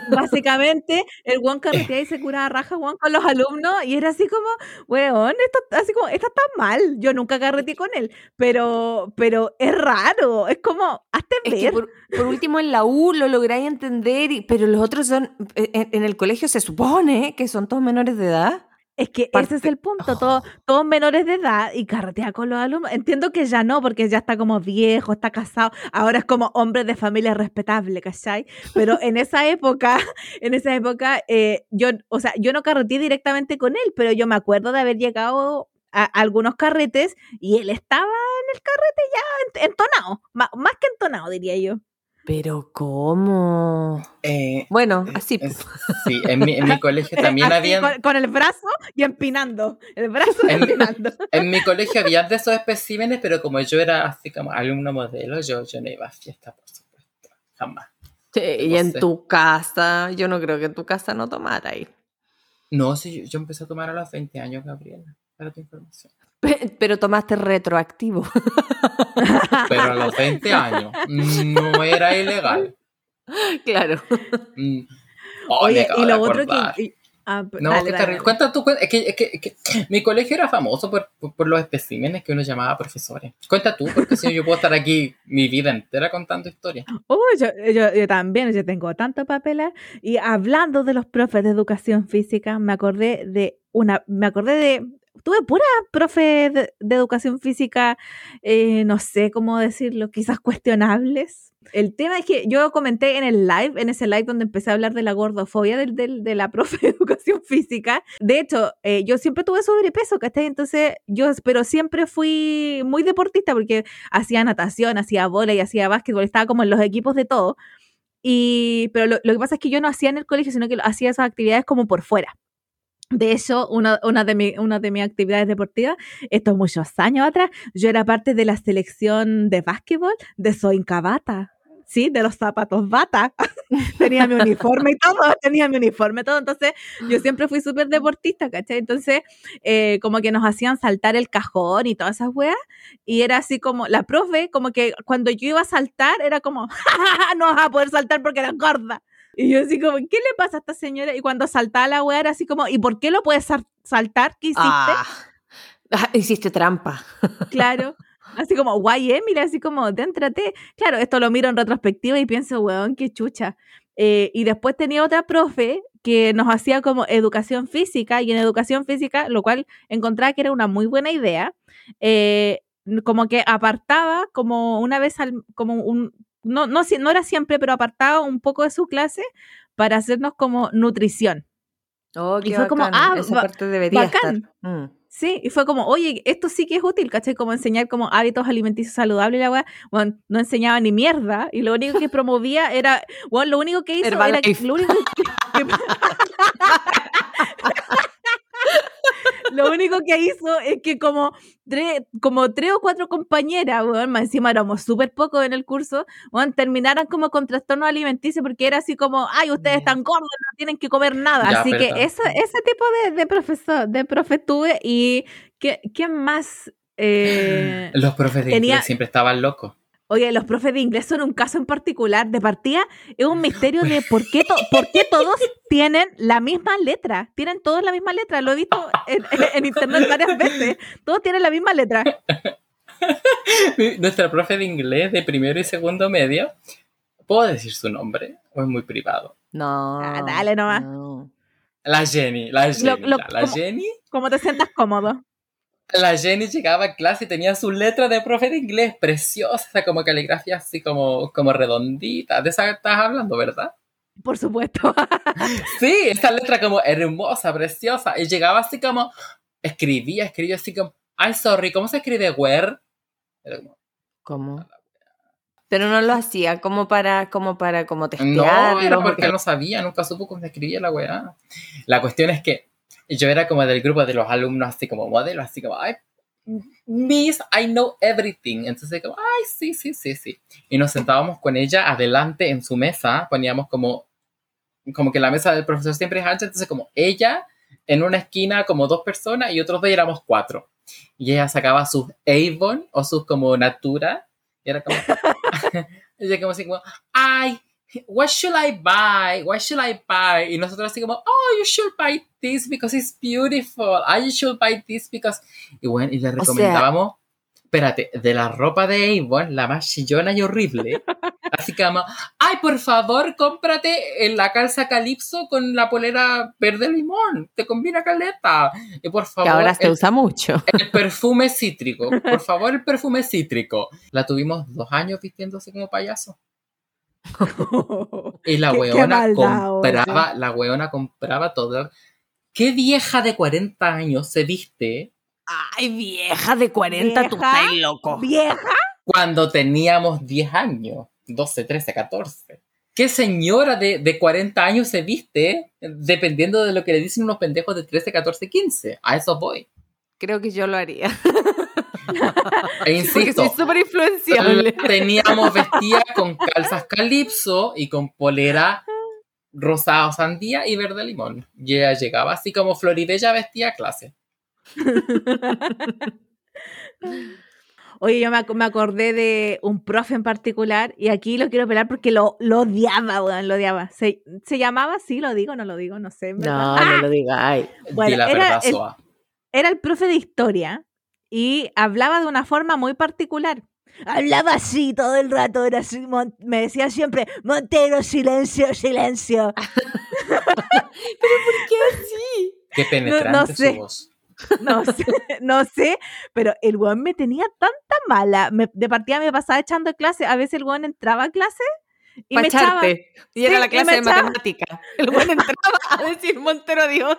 Básicamente, el guan carreteaba y se curaba raja, guan, con los alumnos, y era así como, weón, esto, así como, está mal. Yo nunca carreteé con él, pero, pero es raro, es como, hazte Es que ver. por, por último en la U lo lográis entender, y- pero los otros son, eh, en, en el colegio se supone que son todos menores de edad. Es que ese es el punto, todos, todos menores de edad y carretea con los alumnos. Entiendo que ya no, porque ya está como viejo, está casado, ahora es como hombre de familia respetable, ¿cachai? Pero en esa época, en esa época, eh, yo, o sea, yo no carreteé directamente con él, pero yo me acuerdo de haber llegado a, algunos carretes y él estaba en el carrete ya ent- entonado, más que entonado, diría yo. Pero ¿cómo? Eh, Bueno, eh, así. es- sí, en mi, en mi colegio también Así, habían... con, con el brazo y empinando, el brazo y En- empinando. En mi colegio había de esos especímenes, pero como yo era así como alumno modelo, yo, yo no iba a fiesta, por supuesto. Jamás. Sí, y en tu casa, yo no creo que en tu casa no tomara ahí. No, sí, yo, yo empecé a tomar a los 20 años, Gabriela, para tu información. Pe- Pero tomaste retroactivo. Pero a los 20 años no era ilegal. claro. Oh, Oye, acabo y de lo otro que. y- ah, No, dale, dale, dale. Cuenta tú, es que, es que- es que mi colegio era famoso por, por, por los especímenes que uno llamaba profesores. Cuenta tú, porque si no yo puedo estar aquí mi vida entera contando historias. Uy, yo, yo, yo también, yo tengo tanto papel. Y hablando de los profes de educación física, me acordé de una, me acordé de, tuve pura profe de, de educación física, eh, no sé cómo decirlo, quizás cuestionables. El tema es que yo comenté en el live, en ese live donde empecé a hablar de la gordofobia del, del- de la profe de educación física. De hecho, eh, yo siempre tuve sobrepeso, ¿cachai? Entonces, yo, pero siempre fui muy deportista porque hacía natación, hacía y hacía básquetbol, estaba como en los equipos de todo. Y, pero lo, lo que pasa es que yo no hacía en el colegio, sino que hacía esas actividades como por fuera. De hecho, una, una, de mi- una de mis actividades deportivas, estos muchos años atrás, yo era parte de la selección de básquetbol de Soinca Bata. Sí, de los zapatos bata. tenía mi uniforme y todo, tenía mi uniforme y todo. Entonces, yo siempre fui súper deportista, ¿cachai? Entonces, eh, como que nos hacían saltar el cajón y todas esas weas. Y era así como, la profe, como que cuando yo iba a saltar, era como, no vas a poder saltar porque eras gorda. Y yo así como, ¿qué le pasa a esta señora? Y cuando saltaba la wea era así como, ¿y por qué lo puedes sal- saltar? ¿Qué hiciste? Ah. Ah, hiciste trampa. Claro. Así como, guay, eh, mira, así como, déntrate. Claro, esto lo miro en retrospectiva y pienso, weón, qué chucha. Eh, y después tenía otra profe que nos hacía como educación física, y en educación física, lo cual encontraba que era una muy buena idea, eh, como que apartaba como una vez al, como un, no, no, no era siempre, pero apartaba un poco de su clase para hacernos como nutrición. Oh, Y qué fue como, bacán. ah, Esa parte debería bacán. estar. Mm. Sí, y fue como, oye, esto sí que es útil, ¿cachai? Como enseñar como hábitos alimenticios saludables y la weá. Bueno, no enseñaba ni mierda y lo único que promovía era, bueno, lo único que hizo era, Herbalife. lo único que, lo único que hizo es que como tres, como tres o cuatro compañeras, weón, más encima éramos súper pocos en el curso, weón, terminaran como con trastornos alimenticios porque era así como, ay, ustedes están gordos, no tienen que comer nada. Ya, así que eso, ese tipo de, de profesor, de profe tuve y ¿qué, qué más? Eh, Los profes de Tenía- siempre estaban locos. Oye, los profes de inglés son un caso en particular. De partida, es un misterio de por qué, to- por qué todos tienen la misma letra. Tienen todos la misma letra. Lo he visto en, en internet varias veces. Todos tienen la misma letra. Nuestra profe de inglés de primero y segundo medio, ¿puedo decir su nombre? ¿O es muy privado? No. Ah, dale nomás. no. La Jenny, la Jenny. Lo- lo- ya, la como- Jenny Como te sientas cómodo. La Jenny llegaba a clase y tenía su letra de profe de inglés preciosa, como caligrafía así como, como redondita. De esa estás hablando, ¿verdad? Por supuesto. Sí, esa letra como hermosa, preciosa. Y llegaba así como, escribía, escribía así como, ay, sorry, ¿cómo se escribe where? Era como, ¿Cómo? Pero no lo hacía como para, como para, como no, testearlo. era porque porque- no sabía, nunca supo cómo se escribía la weá. La cuestión es que yo era como del grupo de los alumnos, así como modelo, así como, ay, Miss, I know everything. Entonces, como, ay, sí, sí, sí, sí. Y nos sentábamos con ella adelante en su mesa, poníamos como, como que la mesa del profesor siempre es ancha, entonces como ella en una esquina como dos personas y otros dos éramos cuatro. Y ella sacaba sus Avon o sus como Natura y era como, ella como así como, ay, what should I buy? What should I buy? Y nosotros así como, oh, you should buy this because it's beautiful. Ah, you should buy this because... Y bueno, y le recomendábamos, espérate, de la ropa de Avon, la más chillona y horrible. Así que como, ay, por favor, cómprate en la calza Calypso con la polera verde limón. Te combina caleta. Y por que favor, ahora se usa mucho. el perfume cítrico. Por favor, el perfume cítrico. La tuvimos dos años vistiéndose como payaso. Y la Qué- qué weona maldad, compraba, la weona compraba todo. ¿Qué vieja de 40 años se viste Ay, vieja de 40, tú Vieja. estás loco. Vieja. cuando teníamos 10 años? 12, 13, 14. ¿Qué señora de, de 40 años se viste dependiendo de lo que le dicen unos pendejos de 13, 14, 15? A eso voy. Creo que yo lo haría. E Porque insisto, soy súper influenciable. teníamos vestida con calzas calipso y con polera rosado sandía y verde limón. Y ella llegaba así como Floribella vestida a clase. Oye, yo me, ac- me acordé de un profe en particular y aquí lo quiero pelar porque lo, lo odiaba, weón, lo odiaba. Se, se llamaba así, lo digo, no lo digo, no sé. verdad. No, no lo digáis. Bueno, era el-. Era el profe de historia y hablaba de una forma muy particular. Hablaba así todo el rato, era así, me decía siempre, Montero, silencio, silencio. ¿Qué así? Qué penetrante sé. su voz. No sé, no sé, pero el weón me tenía tanta mala. Me- de partida me pasaba echando clase. A veces el weón entraba a clase y Pa' me echaba. Y era Sí, la clase de matemática. El buen entraba a decir Montero Dios.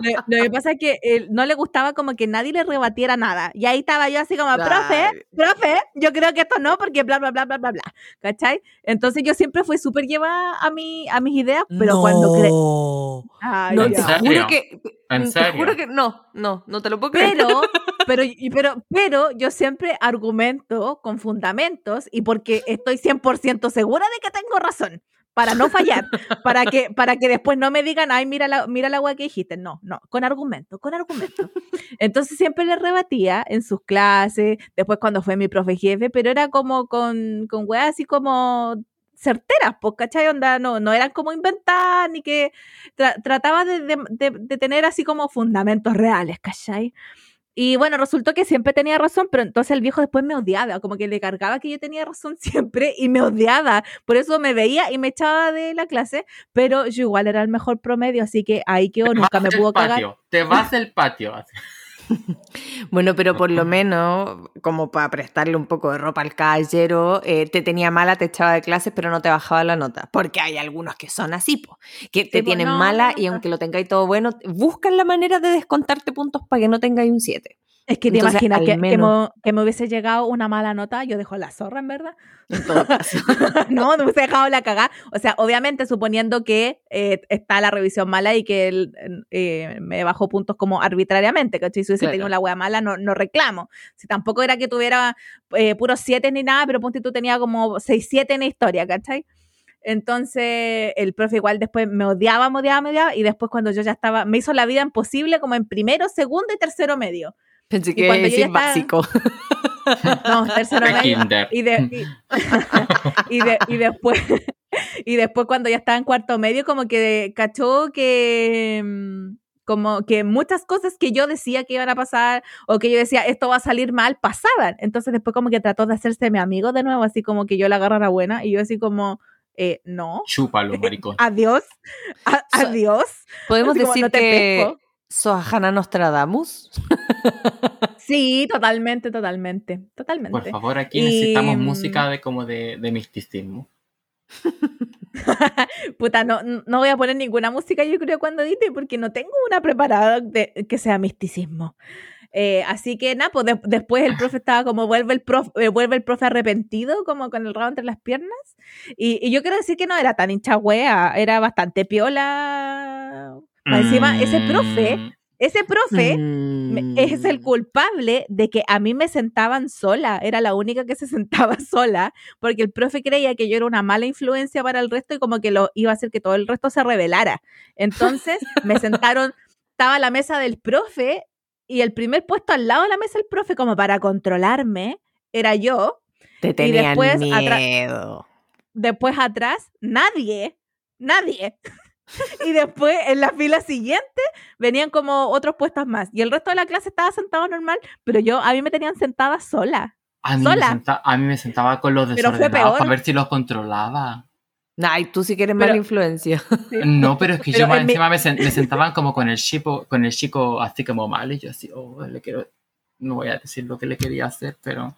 Lo, lo que pasa es que él no le gustaba como que nadie le rebatiera nada. Y ahí estaba yo así como, profe, profe, yo creo que esto no, porque bla, bla, bla, bla, bla, bla. ¿Cachai? Entonces yo siempre fui súper llevada a, mi, a mis ideas, pero cuando... cre- Ay, No, ¿En te juro que. ¿En te serio? juro que no, no, no te lo puedo creer. Pero, pero, pero, pero yo siempre argumento con fundamentos y porque estoy 100% segura de que tengo razón. Para no fallar, para que, para que después no me digan, ay, mira la, mira la agua que dijiste. No, no, con argumento, con argumento. Entonces siempre le rebatía en sus clases, después cuando fue mi profe jefe, pero era como con, con weas así como certeras, pues, ¿cachai? Onda, no, no eran como inventar, ni que tra- trataba de, de- de- de tener así como fundamentos reales, ¿cachai? Y bueno, resultó que siempre tenía razón, pero entonces el viejo después me odiaba, como que le cargaba que yo tenía razón siempre y me odiaba. Por eso me veía y me echaba de la clase, pero yo igual era el mejor promedio, así que ahí quedó, nunca me pudo cagar. patio, Te vas del patio. Bueno, pero por lo menos, como para prestarle un poco de ropa al caballero, eh, te tenía mala, te echaba de clases, pero no te bajaba la nota. Porque hay algunos que son así, po, que te po, tienen no, mala y no. aunque lo tengáis todo bueno, buscan la manera de descontarte puntos para que no tengáis un 7. Es que te Entonces, imaginas que, que mo- que me hubiese llegado una mala nota, yo dejo la zorra, en verdad. En todo caso. no, me hubiese dejado la cagada. O sea, obviamente suponiendo que eh, está la revisión mala y que él eh, me bajó puntos como arbitrariamente, ¿cachai? Si hubiese Claro. tenido la wea mala, no, no reclamo. Si tampoco era que tuviera eh, puros 7 ni nada, pero ponte tú tenía como 6, 7 en historia, ¿cachai? Entonces, el profe igual después me odiaba, me odiaba, me odiaba, y después cuando yo ya estaba, me hizo la vida imposible como en primero, segundo y tercero medio. Pensé que iba estaba- básico. No, tercero De medio. Y, de, y, y de- y después, y después cuando ya estaba en cuarto medio, como que cachó que mm, como que muchas cosas que yo decía que iban a pasar o que yo decía esto va a salir mal, pasaban. Entonces después como que trató de hacerse mi amigo de nuevo, así como que yo la agarrara buena y yo así como, eh, no, Chúpalo, maricón. adiós, a- adiós. ¿Podemos Así como, decir "No te que pesco". Sohana Nostradamus? Sí, totalmente, totalmente, totalmente. Por favor, aquí Y, necesitamos mm, música de como de, de misticismo. Puta, no, no voy a poner ninguna música, yo creo, cuando edite, porque no tengo una preparada de, que sea misticismo. Eh, así que nada, pues de- después el profe estaba como vuelve el profe, eh, vuelve el profe arrepentido, como con el rabo entre las piernas. Y, y yo quiero decir que no era tan hincha wea, era bastante piola. Más Encima, ese profe, Mm, ese profe es el Mm. culpable de que a mí me sentaban sola, era la única que se sentaba sola, porque el profe creía que yo era una mala influencia para el resto y como que lo iba a hacer que todo el resto se rebelara. Entonces me sentaron, estaba la mesa del profe y el primer puesto al lado de la mesa del profe como para controlarme era yo, Te tenían después atra- miedo. después atrás nadie, nadie. Y después en la fila siguiente venían como otros puestos más. Y el resto de la clase estaba sentado normal, pero yo, a mí me tenían sentada sola. A mí, me sola. senta- a mí me sentaba con los desordenados para ver si los controlaba. Ay, tú sí que eres Pero- mala influencia. No, pero es que Pero yo en mi- encima me, sen- me sentaban como con el chico, con el chico así como mal y yo así, oh, le quiero, no voy a decir lo que le quería hacer, pero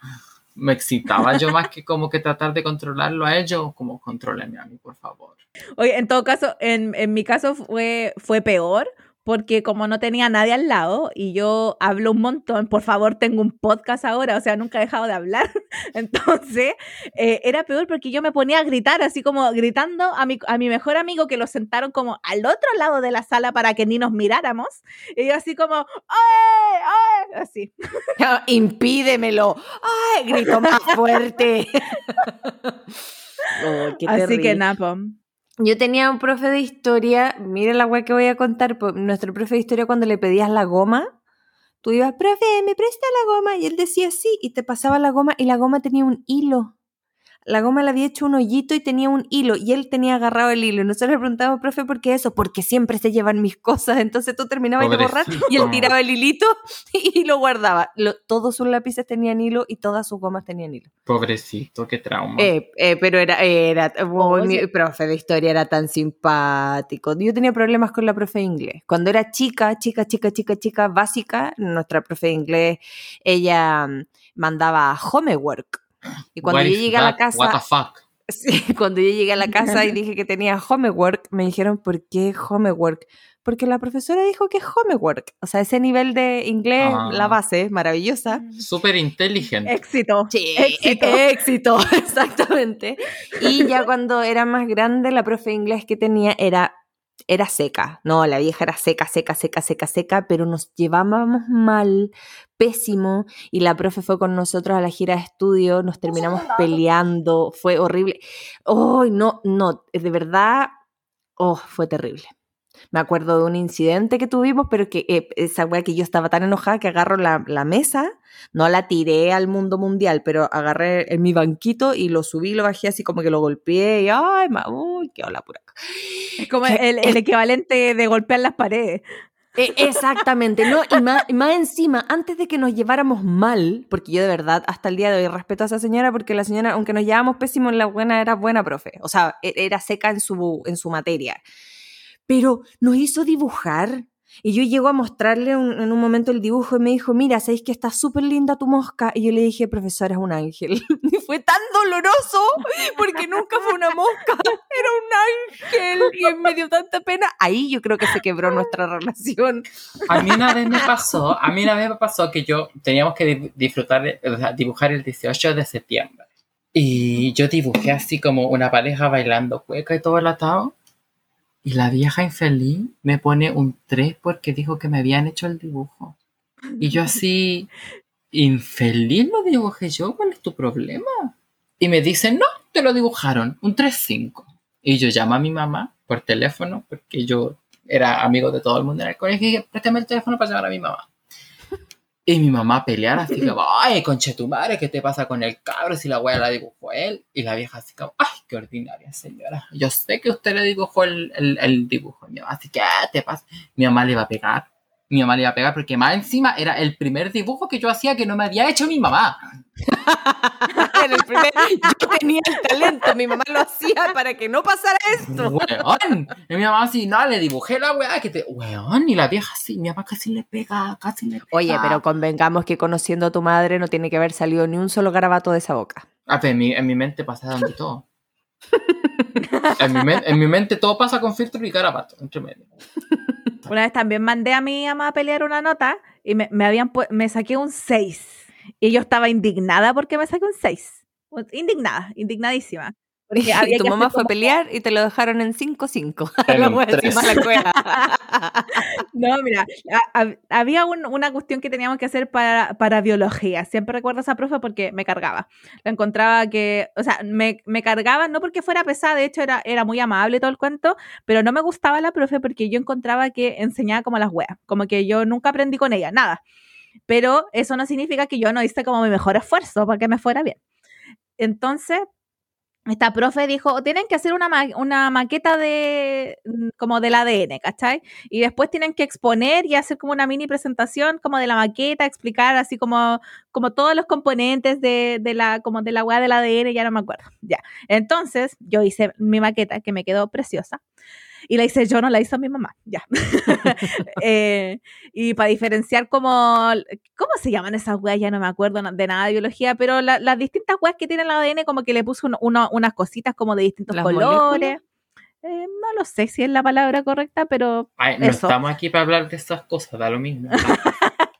me excitaba yo más que como que tratar de controlarlo a ellos, como controlenme a mí, por favor. Oye, en todo caso, en, en mi caso fue, fue peor, porque como no tenía nadie al lado y yo hablo un montón, por favor, tengo un podcast ahora, o sea, nunca he dejado de hablar. Entonces, eh, era peor porque yo me ponía a gritar, así como gritando a mi, a mi mejor amigo que lo sentaron como al otro lado de la sala para que ni nos miráramos. Y yo así como, ¡ay! ¡ay! Así. Impídemelo. Ay, grito más fuerte. Oh, qué así que terrible. Yo tenía un profe de historia, mira la weá que voy a contar, nuestro profe de historia cuando le pedías la goma, Tú ibas, profe, ¿me presta la goma? Y él decía sí, y te pasaba la goma, y la goma tenía un hilo. La goma le había hecho un hoyito y tenía un hilo, y él tenía agarrado el hilo. Y nosotros le preguntamos, profe, ¿por qué eso? Porque siempre se llevan mis cosas. Entonces tú terminabas de borrar y él tiraba el hilito y lo guardaba. Lo- todos sus lápices tenían hilo y todas sus gomas tenían hilo. Pobrecito, qué trauma. Eh, eh, pero era, era Oh, mi sí. profe de historia era tan simpático. Yo tenía problemas con la profe de inglés. Cuando era chica, chica, chica, chica, chica, básica, nuestra profe de inglés, ella mm, mandaba homework. Y cuando What yo llegué a la that? What the casa, fuck? sí, cuando yo llegué a la casa y dije que tenía homework, me dijeron, ¿por qué homework? Porque la profesora dijo que es homework. O sea, ese nivel de inglés, Ah. la base, maravillosa. Súper inteligente. Éxito. Sí, éxito. éxito. éxito, exactamente. Y ya cuando era más grande, la profe de inglés que tenía era, era seca. No, la vieja era seca, seca, seca, seca, seca, pero nos llevábamos mal, pésimo. Y la profe fue con nosotros a la gira de estudio, nos terminamos peleando, fue horrible. Oh, no, no, de verdad, oh, fue terrible. Me acuerdo de un incidente que tuvimos, pero que eh, esa weá que yo estaba tan enojada que agarro la, la mesa no la tiré al mundo mundial, pero agarré en mi banquito y lo subí, lo bajé así como que lo golpeé y ¡ay, ma, uy, qué hola pura! Es como el, el equivalente de golpear las paredes. Eh, exactamente, ¿no? Y más, más encima, antes de que nos lleváramos mal, porque yo de verdad hasta el día de hoy respeto a esa señora, porque la señora, aunque nos llevábamos pésimo, la buena era buena profe, o sea, e- era seca en su, en su materia, pero nos hizo dibujar. Y yo llego a mostrarle un- en un momento el dibujo y me dijo, mira, ¿sabéis que está súper linda tu mosca? Y yo le dije, profesora, es un ángel. Y fue tan doloroso porque nunca fue una mosca, era un ángel. Y me dio tanta pena. Ahí yo creo que se quebró nuestra relación. A mí una vez me pasó, a mí una vez me pasó que yo teníamos que di- disfrutar, de- o sea, dibujar el 18 de septiembre. Y yo dibujé así como una pareja bailando cueca y todo el atado. Y la vieja infeliz me pone un 3 porque dijo que me habían hecho el dibujo. Y yo así, infeliz lo dibujé yo, ¿cuál es tu problema? Y me dicen, no, te lo dibujaron, un 3-5. Y yo llamo a mi mamá por teléfono, porque yo era amigo de todo el mundo en el colegio, y dije, préstame el teléfono para llamar a mi mamá. Y mi mamá pelear así como, ay, conche tu madre, ¿qué te pasa con el cabro si la wea la dibujó él? Y la vieja así como, ay, qué ordinaria señora. Yo sé que usted le dibujó el, el, el dibujo. Mi mamá así, ¿qué te pasa? Mi mamá le iba a pegar. Mi mamá le iba a pegar porque más encima era el primer dibujo que yo hacía que no me había hecho mi mamá. El primer- yo tenía el talento, mi mamá lo hacía para que no pasara esto. Weón. Y mi mamá así, no, le dibujé la weá que te. Weón, y la vieja así, mi mamá casi le pega, casi le pega. Oye, pero convengamos que conociendo a tu madre no tiene que haber salido ni un solo garabato de esa boca. Ah, pero en mi, en mi mente pasaron de todo. en, mi men- en mi mente todo pasa con filtro y garabato, entre medio. Una vez también mandé a mi mamá a pelear una nota y me, me habían me saqué un 6. Y yo estaba indignada porque me saqué un 6. Indignada, indignadísima. Porque había Y tu que mamá fue a pelear y te lo dejaron en 5-5. En La un wea así, tres. mala cueva. No, mira, hab- había un- una cuestión que teníamos que hacer para, para biología. Siempre recuerdo a esa profe porque me cargaba. La encontraba que, o sea, me, me cargaba no porque fuera pesada, de hecho era, era muy amable todo el cuento, pero no me gustaba la profe porque yo encontraba que enseñaba como las weas, como que yo nunca aprendí con ella, nada. Pero eso no significa que yo no hice como mi mejor esfuerzo para que me fuera bien. Entonces, esta profe dijo, tienen que hacer una, una maqueta de mm, como del ADN, ¿cachai? Y después tienen que exponer y hacer como una mini presentación como de la maqueta, explicar así como, como todos los componentes de, de la, como de la weá del ADN, ya no me acuerdo. Ya. Entonces, yo hice mi maqueta que me quedó preciosa. Y la hice yo, no la hizo mi mamá. Ya. Eh, y para diferenciar como, ¿cómo se llaman esas weas? Ya no me acuerdo de nada de biología, pero la- las distintas weas que tiene el ADN como que le puse un- uno- unas cositas como de distintos ¿Las colores. Eh, no lo sé si es la palabra correcta, pero Ay, no Eso. estamos aquí para hablar de esas cosas, da lo mismo.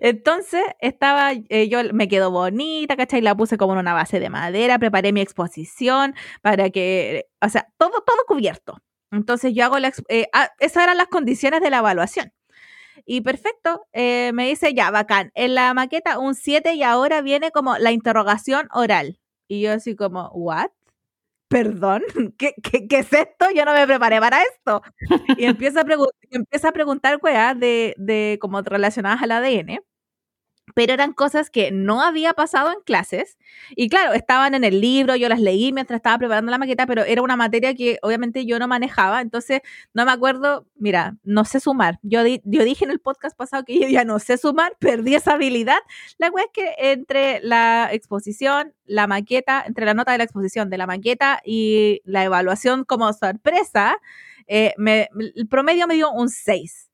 entonces estaba, eh, yo me quedó bonita, ¿cachai? La puse como en una base de madera, preparé mi exposición para que, o sea, todo, todo cubierto. Entonces yo hago la, eh, ah, esas eran las condiciones de la evaluación. Y perfecto, eh, me dice, ya, bacán, en la maqueta un 7 y ahora viene como la interrogación oral. Y yo así como, ¿what? perdón, ¿qué, qué, qué es esto? Yo no me preparé para esto. Y empieza a, empieza a preguntar, weá, de, de como relacionadas al ADN pero eran cosas que no había pasado en clases. Y claro, estaban en el libro, yo las leí mientras estaba preparando la maqueta, pero era una materia que obviamente yo no manejaba, entonces no me acuerdo, mira, no sé sumar. Yo, di- dije en el podcast pasado que yo ya no sé sumar, perdí esa habilidad. La cual es que entre la exposición, la maqueta, entre la nota de la exposición de la maqueta y la evaluación como sorpresa, eh, el promedio me dio un 6.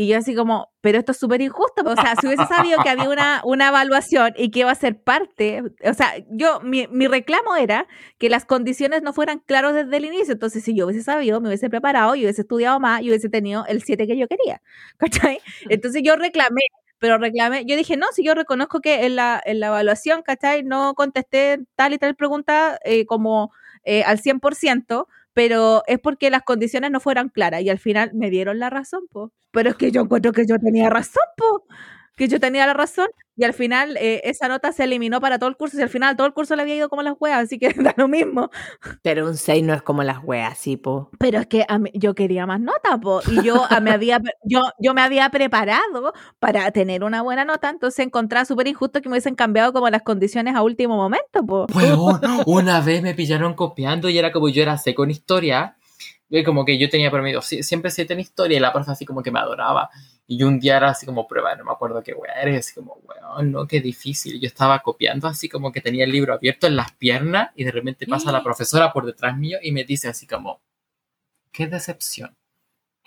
Y yo así como, pero esto es súper injusto. O sea, si hubiese sabido que había una, una evaluación y que iba a ser parte, o sea, yo, mi, mi reclamo era que las condiciones no fueran claras desde el inicio. Entonces, si yo hubiese sabido, me hubiese preparado, y hubiese estudiado más y hubiese tenido el 7 que yo quería. ¿Cachai? Entonces yo reclamé, pero reclamé, yo dije, no, si yo reconozco que en la, en la evaluación, ¿cachai? No contesté tal y tal pregunta eh, como eh, al 100%, pero es porque las condiciones no fueran claras y al final me dieron la razón, po. Pero es que yo encuentro que yo tenía razón, po. Que yo tenía la razón y al final eh, esa nota se eliminó para todo el curso y al final todo el curso le había ido como las huevas, así que da lo mismo. Pero un 6 no es como las weas, sí, po. Pero es que a mí- yo quería más nota, po, y yo me había yo, yo me había preparado para tener una buena nota, entonces encontraba súper injusto que me hubiesen cambiado como las condiciones a último momento, po. Weón, una vez me pillaron copiando y era como yo era seco en historia. Y como que yo tenía promedio siempre siete en historia y la profe así como que me adoraba. Y un día era así como prueba, no me acuerdo qué weá era, y así como, weón, no, qué difícil. Yo estaba copiando así como que tenía el libro abierto en las piernas y de repente pasa la profesora por detrás mío y me dice así como, qué decepción.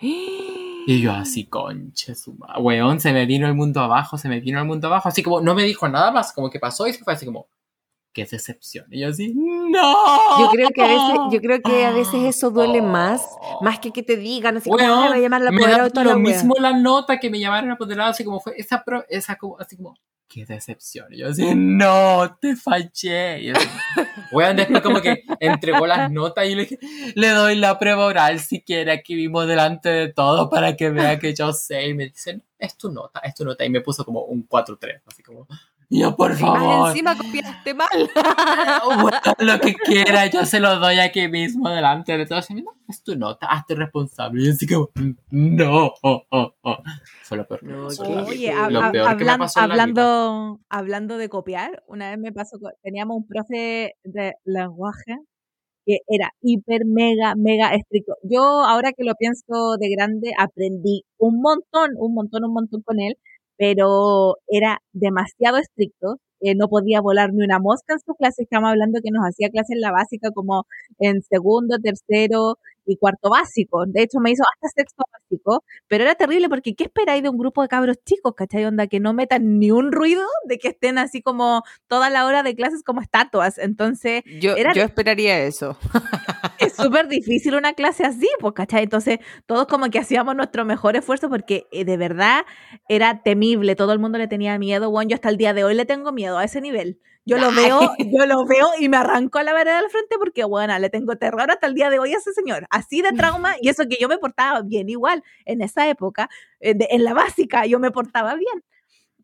Y yo así, conche, su ma- weón, se me vino el mundo abajo, se me vino el mundo abajo. Así como, no me dijo nada más, como que pasó y se fue así como, qué decepción. Y yo así, no. Yo creo que a veces, yo creo que a veces eso duele más, más que que te digan así como, Weón, "Ay, voy a llamar la me apoderada da toda la lo wea". mismo la nota que me llamaron apoderado, así como fue esa, pro- esa como, así como, qué decepción. Y yo así, no, te fallé. Y así, weón, después como que entregó las notas y le dije, le doy la prueba oral si quiere, aquí vimos delante de todo para que vea que yo sé. Y me dicen, es tu nota, es tu nota. Y me puso como un 4-3, así como, yo, por Más favor. encima copiaste mal. Bueno, lo que quiera, yo se lo doy aquí mismo delante de todos. No, es tu nota, hazte responsable. Y yo así como, no. oh, oh, oh. Fue lo peor No, Oye, me pasó hablando, hablando de copiar, una vez me pasó, teníamos un profe de lenguaje que era hiper, mega, mega estricto. Yo ahora que lo pienso de grande, aprendí un montón, un montón, un montón con él, pero era demasiado estricto. eh, no podía volar ni una mosca en su clase. Estamos hablando que nos hacía clase en la básica como en segundo, tercero y cuarto básico. De hecho, me hizo hasta sexto básico, pero era terrible porque ¿qué esperáis de un grupo de cabros chicos, cachai? Onda, que no metan ni un ruido de que estén así como toda la hora de clases como estatuas. Entonces, Yo, Era- yo esperaría eso. súper difícil una clase así, pues, ¿cachai? Entonces, todos como que hacíamos nuestro mejor esfuerzo porque eh, de verdad era temible, todo el mundo le tenía miedo, bueno, yo hasta el día de hoy le tengo miedo a ese nivel. Yo lo veo, yo lo veo y me arranco a la vereda del frente porque, bueno, le tengo terror hasta el día de hoy a ese señor. Así de trauma, y eso que yo me portaba bien igual en esa época, eh, de- en la básica, yo me portaba bien.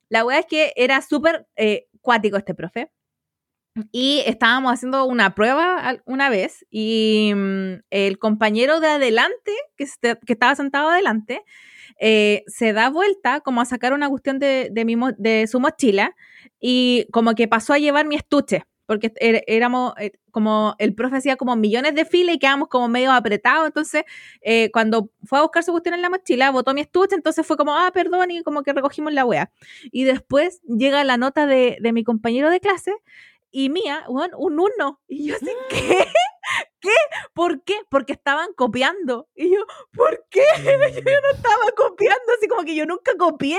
La wea es que era súper eh, cuático este profe. Y estábamos haciendo una prueba una vez y mm, el compañero de adelante, que, estaba sentado adelante, eh, se da vuelta como a sacar una cuestión de, mi su mochila y como que pasó a llevar mi estuche, porque er- éramos eh, como, el profe hacía como millones de filas y quedamos como medio apretados, entonces eh, cuando fue a buscar su cuestión en la mochila, botó mi estuche, entonces fue como, ah, perdón, y como que recogimos la wea. Y después llega la nota de mi compañero de clase y mía, weón, un uno. Y yo así, ¿qué? ¿Qué? ¿Por qué? Porque estaban copiando. Y yo, ¿por qué? Yo no estaba copiando, así como que yo nunca copié.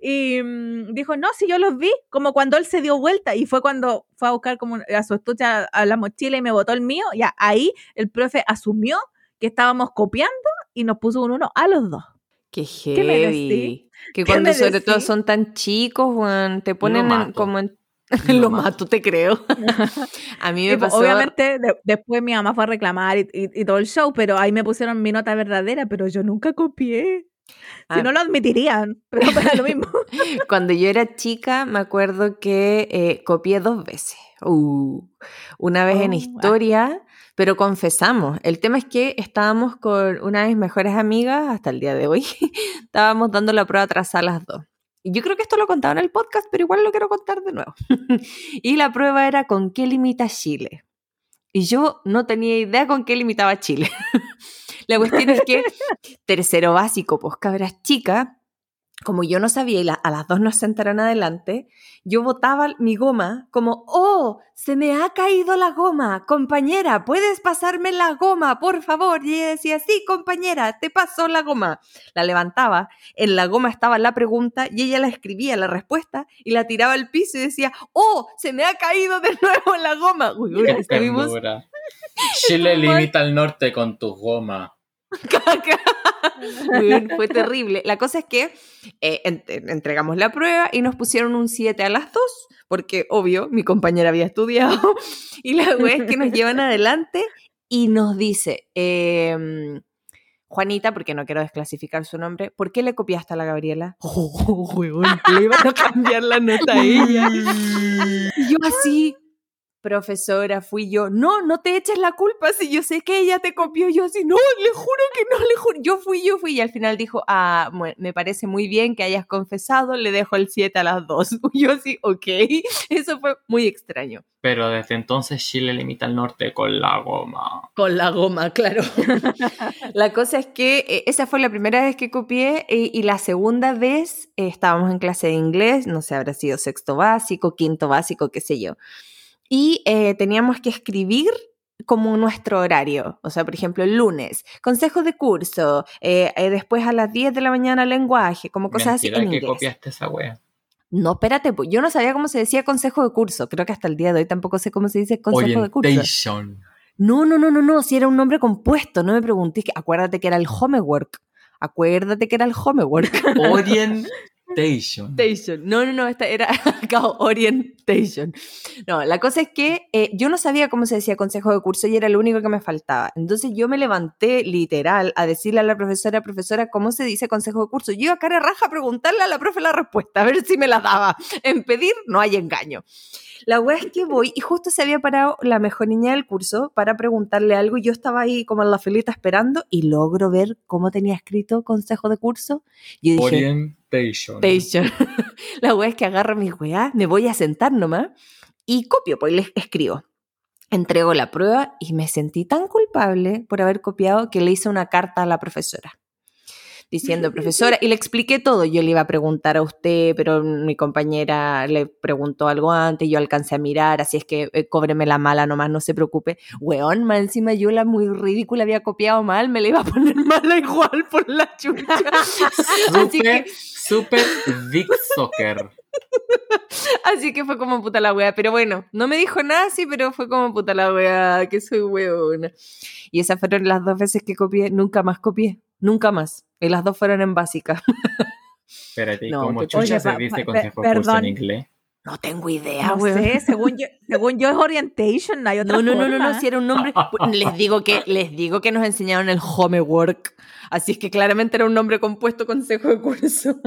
Y mm, dijo, no, si yo los vi, como cuando él se dio vuelta. Y fue cuando fue a buscar como a su estuche a, a la mochila y me botó el mío. Ya, ahí el profe asumió que estábamos copiando y nos puso un uno a los dos. Qué ¿Qué me heavy. Que ¿Qué cuando sobre todo son tan chicos, Juan, te ponen en- como en... Lo Lo mato. te creo. a mí me Y, pues, pasó... obviamente de- después mi mamá fue a reclamar y, y- y todo el show, pero ahí me pusieron mi nota verdadera, pero yo nunca copié. Si Ah. no lo admitirían, pero para lo mismo. Cuando yo era chica, me acuerdo que eh, copié dos veces. Uh, una vez en Oh, ah. historia, pero confesamos. El tema es que estábamos con una de mis mejores amigas hasta el día de hoy. estábamos dando la prueba trazada las dos. Y yo creo que esto lo contaba en el podcast, pero igual lo quiero contar de nuevo. y la prueba era con qué limita Chile. Y yo no tenía idea con qué limitaba Chile. la cuestión es que tercero básico, pues cabras chicas, como yo no sabía y la- a las dos nos sentaron adelante, yo botaba mi goma como, oh, se me ha caído la goma, compañera, ¿puedes pasarme la goma, por favor? Y ella decía, sí, compañera, te paso la goma. La levantaba, en la goma estaba la pregunta y ella la escribía, la respuesta, y la tiraba al piso y decía, oh, se me ha caído de nuevo la goma. Uy, uy, Qué. Chile limita el norte con tu goma. caca. Fue terrible. La cosa es que eh, en- en- entregamos la prueba y nos pusieron un 7 a las 2, porque obvio, mi compañera había estudiado. Y la wea es que nos llevan adelante y nos dice, em, Juanita, porque no quiero desclasificar su nombre, ¿por qué le copiaste a la Gabriela? Oh, le iban a cambiar la nota a ella. Y yo así, profesora, fui yo. No, no te eches la culpa si yo sé que ella te copió. Yo así, no, le juro que no, le juro. Yo fui, yo fui. Y al final dijo, ah, me parece muy bien que hayas confesado, le dejo el 7 a las 2. Yo así, ok. Eso fue muy extraño. Pero desde entonces Chile limita el norte con la goma. Con la goma, claro. la cosa es que eh, esa fue la primera vez que copié eh, y la segunda vez eh, estábamos en clase de inglés, no sé, habrá sido sexto básico, quinto básico, qué sé yo. Y eh, teníamos que escribir como nuestro horario. O sea, por ejemplo, el lunes, consejo de curso, eh, eh, después a las 10 de la mañana lenguaje, como cosas así Mentira en que inglés. copiaste esa wea. No, espérate, pues yo no sabía cómo se decía consejo de curso. Creo que hasta el día de hoy tampoco sé cómo se dice consejo de curso. No, no, no, no, no, si era un nombre compuesto, no me pregunté, que- acuérdate que era el homework, acuérdate que era el homework. Orientation. Orientation. No, no, no, esta era orientation. No, la cosa es que eh, yo no sabía cómo se decía consejo de curso y era lo único que me faltaba. Entonces yo me levanté literal a decirle a la profesora, profesora, ¿cómo se dice consejo de curso? Yo iba a cara raja a preguntarle a la profe la respuesta, a ver si me la daba. En pedir no hay engaño. La wea es que voy y justo se había parado la mejor niña del curso para preguntarle algo y yo estaba ahí como en la filita esperando y logro ver cómo tenía escrito consejo de curso. Yo dije, Orientation. Station. La wea es que agarro mis weas, me voy a sentar nomás y copio, pues les escribo. Entrego la prueba y me sentí tan culpable por haber copiado que le hice una carta a la profesora. Diciendo, profesora, y le expliqué todo. Yo le iba a preguntar a usted, pero mi compañera le preguntó algo antes, yo alcancé a mirar, así es que eh, cóbreme la mala nomás, no se preocupe. Weón, más encima yo la muy ridícula había copiado mal, me la iba a poner mala igual por la chucha. Así que Super, super Dick Soccer. Así que fue como puta la wea. Pero bueno, no me dijo nada así, pero fue como puta la wea, que soy weona. Y esas fueron las dos veces que copié. Nunca más copié. Nunca más. Y las dos fueron en básica. Espérate, ¿y No, ¿cómo qué chucha se dice consejo pe- de curso en perdón. inglés? No tengo idea, No sé, según yo, según yo es orientation, no hay otra No, no, no, no, forma. no, si era un nombre. Les digo que, les digo que nos enseñaron el homework. Así es que claramente era un nombre compuesto consejo de curso.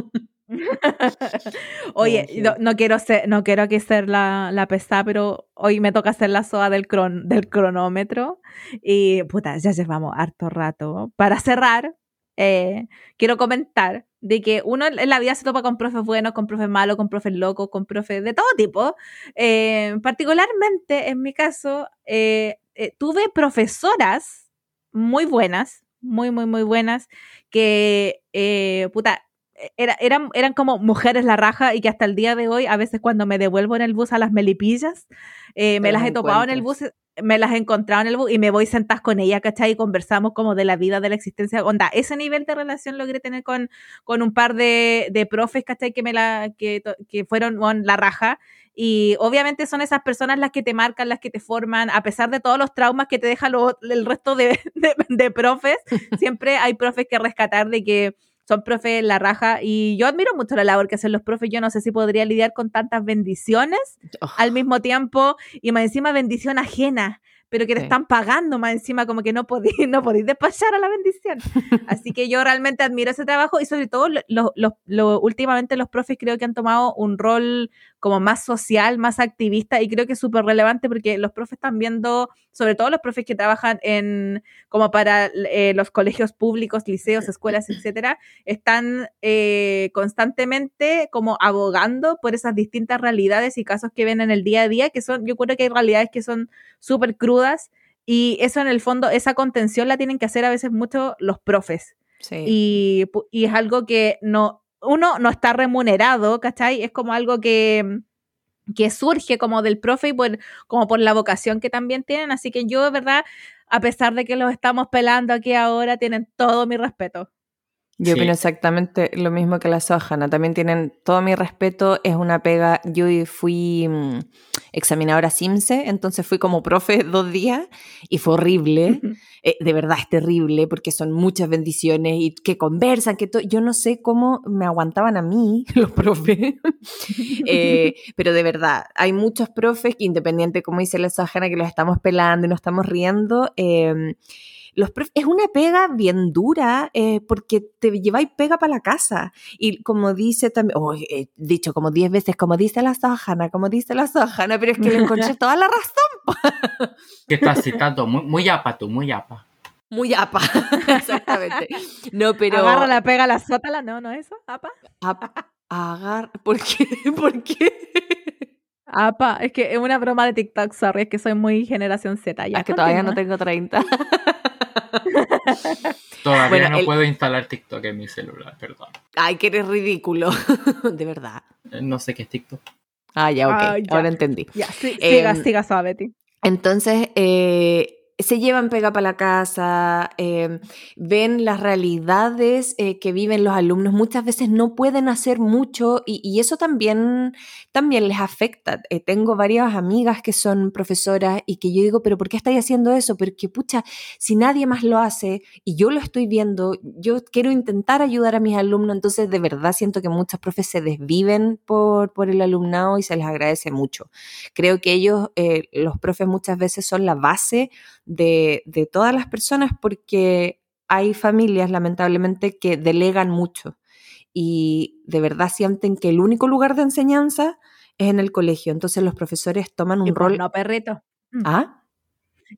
Oye, No, sí. no, no quiero ser, no quiero aquí ser la, la pesada, pero hoy me toca hacer la soa del, cron- del cronómetro. Y puta, ya llevamos harto rato. Para cerrar, eh, quiero comentar de que uno en la vida se topa con profes buenos, con profes malos, con profes locos, con profes de todo tipo. Eh, particularmente, en mi caso, eh, eh, tuve profesoras muy buenas, muy, muy, muy buenas, que, puta, era- eran, eran como mujeres la raja y que hasta el día de hoy, a veces cuando me devuelvo en el bus a las melipillas, eh, me las he topado en el bus, me las he encontrado en el bus y me voy sentada con ella, ¿cachai? Y conversamos como de la vida, de la existencia. Onda, ese nivel de relación logré tener con, con un par de, de profes, ¿cachai? Que, me la, que, que fueron bueno, la raja. Y obviamente son esas personas las que te marcan, las que te forman, a pesar de todos los traumas que te deja lo- el resto de, de, de profes, siempre hay profes que rescatar de que son profes la raja y yo admiro mucho la labor que hacen los profes. Yo no sé si podría lidiar con tantas bendiciones Oh. al mismo tiempo y más encima bendición ajena. Pero que te Sí. están pagando más encima, como que no podéis no podéis despachar a la bendición. Así que yo realmente admiro ese trabajo y sobre todo lo- lo- lo- últimamente los profes creo que han tomado un rol como más social, más activista y creo que es súper relevante porque los profes están viendo, sobre todo los profes que trabajan en como para eh, los colegios públicos, liceos, escuelas, etcétera, están eh, constantemente como abogando por esas distintas realidades y casos que ven en el día a día, que son, yo creo que hay realidades que son súper crudas y eso en el fondo, esa contención la tienen que hacer a veces mucho los profes. Sí. Y, y es algo que no, uno no está remunerado, ¿cachai? Es como algo que, que surge como del profe y por, como por la vocación que también tienen. Así que yo, de verdad, a pesar de que los estamos pelando aquí ahora, tienen todo mi respeto. Yo Sí. opino exactamente lo mismo que la Sohana. También tienen todo mi respeto. Es una pega. Yo fui mm, examinadora CIMSE, entonces fui como profe dos días y fue horrible. Eh, de verdad es terrible porque son muchas bendiciones y que conversan, que yo no sé cómo me aguantaban a mí los profes. Eh, pero de verdad, hay muchos profes que independiente, como dice la Sohana, que los estamos pelando y nos estamos riendo. eh, los prof- es una pega bien dura eh, porque te lleváis pega para la casa. Y como dice también, oh, he dicho como 10 veces, como dice la Sojana, como dice la Sojana, pero es que le encontré toda la razón. ¿Qué estás citando? Muy, muy apa tú, muy apa. Muy apa. Exactamente. No, pero. Agarra la pega, la sótala, no, no eso, apa. ap- agar- ¿Por qué? ¿Por qué? Apa, es que es una broma de TikTok, sorry, es que soy muy generación Z. Ya, es que todavía no tengo 30. Todavía Bueno, no el- puedo instalar TikTok en mi celular, perdón. Ay, que eres ridículo. De verdad. Eh, No sé qué es TikTok. Ah, ya, ok. Ah, ya. Ahora entendí. Ya, sí, Em, siga, siga suave, Betty. Entonces, eh, se llevan pega para la casa, eh, ven las realidades eh, que viven los alumnos, muchas veces no pueden hacer mucho y, y eso también, también les afecta. Eh, tengo varias amigas que son profesoras y que yo digo, pero ¿por qué estáis haciendo eso? Porque, pucha, si nadie más lo hace y yo lo estoy viendo, yo quiero intentar ayudar a mis alumnos, entonces de verdad siento que muchas profes se desviven por, por el alumnado y se les agradece mucho. Creo que ellos, eh, los profes muchas veces son la base de, de todas las personas porque hay familias lamentablemente que delegan mucho y de verdad sienten que el único lugar de enseñanza es en el colegio. Entonces los profesores toman un Y pues rol... no, perrito. ¿Ah?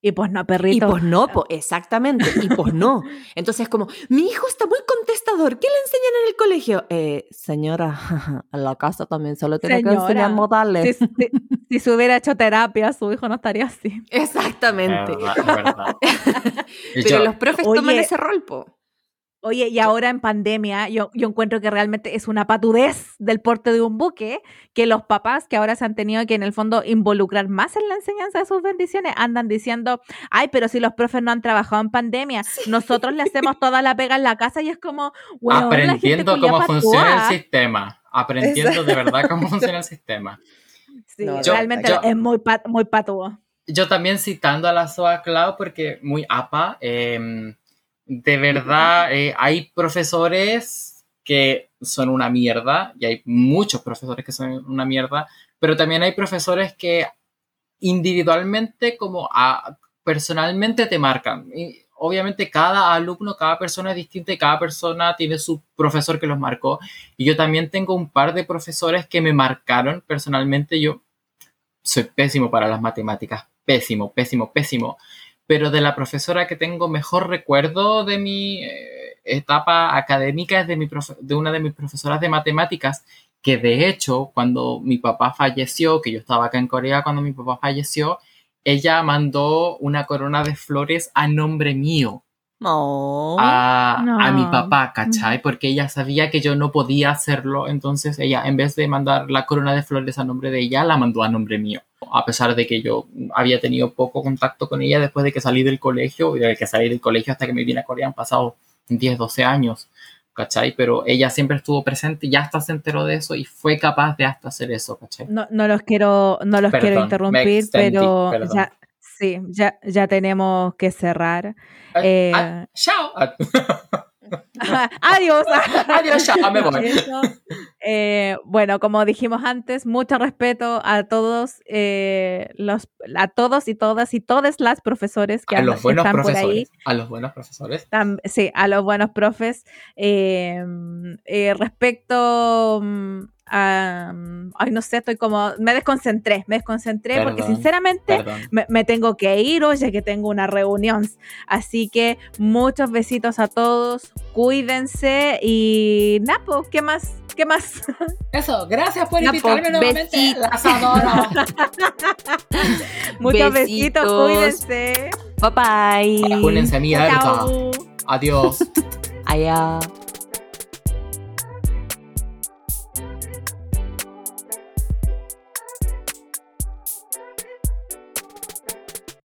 Y pues no, Y perrito. pues no, po, exactamente, y pues no. Entonces como, mi hijo está muy contestador, ¿qué le enseñan en el colegio? Eh, señora, en la casa también solo tiene que enseñar modales. si, si- si se hubiera hecho terapia, su hijo no estaría así. Exactamente. Es verdad, es verdad. Y Pero yo- los profes Oye, toman ese rol, po. Oye, y ahora en pandemia, yo, yo encuentro que realmente es una patudez del porte de un buque que los papás que ahora se han tenido que en el fondo involucrar más en la enseñanza de sus bendiciones andan diciendo, ay, pero si los profes no han trabajado en pandemia, nosotros le hacemos toda la pega en la casa y es como, bueno, aprendiendo cómo funciona el sistema. Aprendiendo de verdad cómo funciona el sistema. Sí, No, yo- realmente yo- es muy, pa- muy patudo. Yo también citando a la SOA Cloud porque muy APA, eh, de verdad eh, hay profesores que son una mierda y hay muchos profesores que son una mierda, pero también hay profesores que individualmente como a- personalmente te marcan. Y obviamente cada alumno, cada persona es distinta y cada persona tiene su profesor que los marcó. Y yo también tengo un par de profesores que me marcaron personalmente. Yo soy pésimo para las matemáticas, pésimo, pésimo, pésimo. Pero de la profesora que tengo mejor recuerdo de mi eh, etapa académica es de, mi de una de mis profesoras de matemáticas, que de hecho cuando mi papá falleció, que yo estaba acá en Corea cuando mi papá falleció, ella mandó una corona de flores a nombre mío No. a, No. a mi papá, ¿cachai? Porque ella sabía que yo no podía hacerlo, entonces ella, en vez de mandar la corona de flores a nombre de ella, la mandó a nombre mío. A pesar de que yo había tenido poco contacto con ella después de que salí del colegio, y desde que salí del colegio hasta que me vine a Corea han pasado 10, 12 años, ¿cachai? Pero ella siempre estuvo presente, ya hasta se enteró de eso y fue capaz de hasta hacer eso, ¿cachai? No, no los quiero, no los Perdón, quiero interrumpir, extendí, pero sí, ya, ya tenemos que cerrar. Ah, Eh, ah, ¡Chao! Ah, Adiós. Adiós, ya me voy. Eso. Eh, bueno, como dijimos antes, mucho respeto a todos, eh, los, a todos y todas y todas las profesores que, A los buenos están por ahí. profesores. A los buenos profesores. Tam- sí, a los buenos profes. Eh, eh, respecto mm, Ay, no sé, estoy como... Me desconcentré, me desconcentré porque sinceramente me, me tengo que ir, oye, que tengo una reunión. Así que muchos besitos a todos, cuídense y Napo, ¿qué más? ¿Qué más? Eso, gracias por Ya, invitarme pues, nuevamente. besitos. Las adoro. Muchos besitos, Besitos. cuídense. Bye bye. Vacúnense mierda. Adiós. Allá.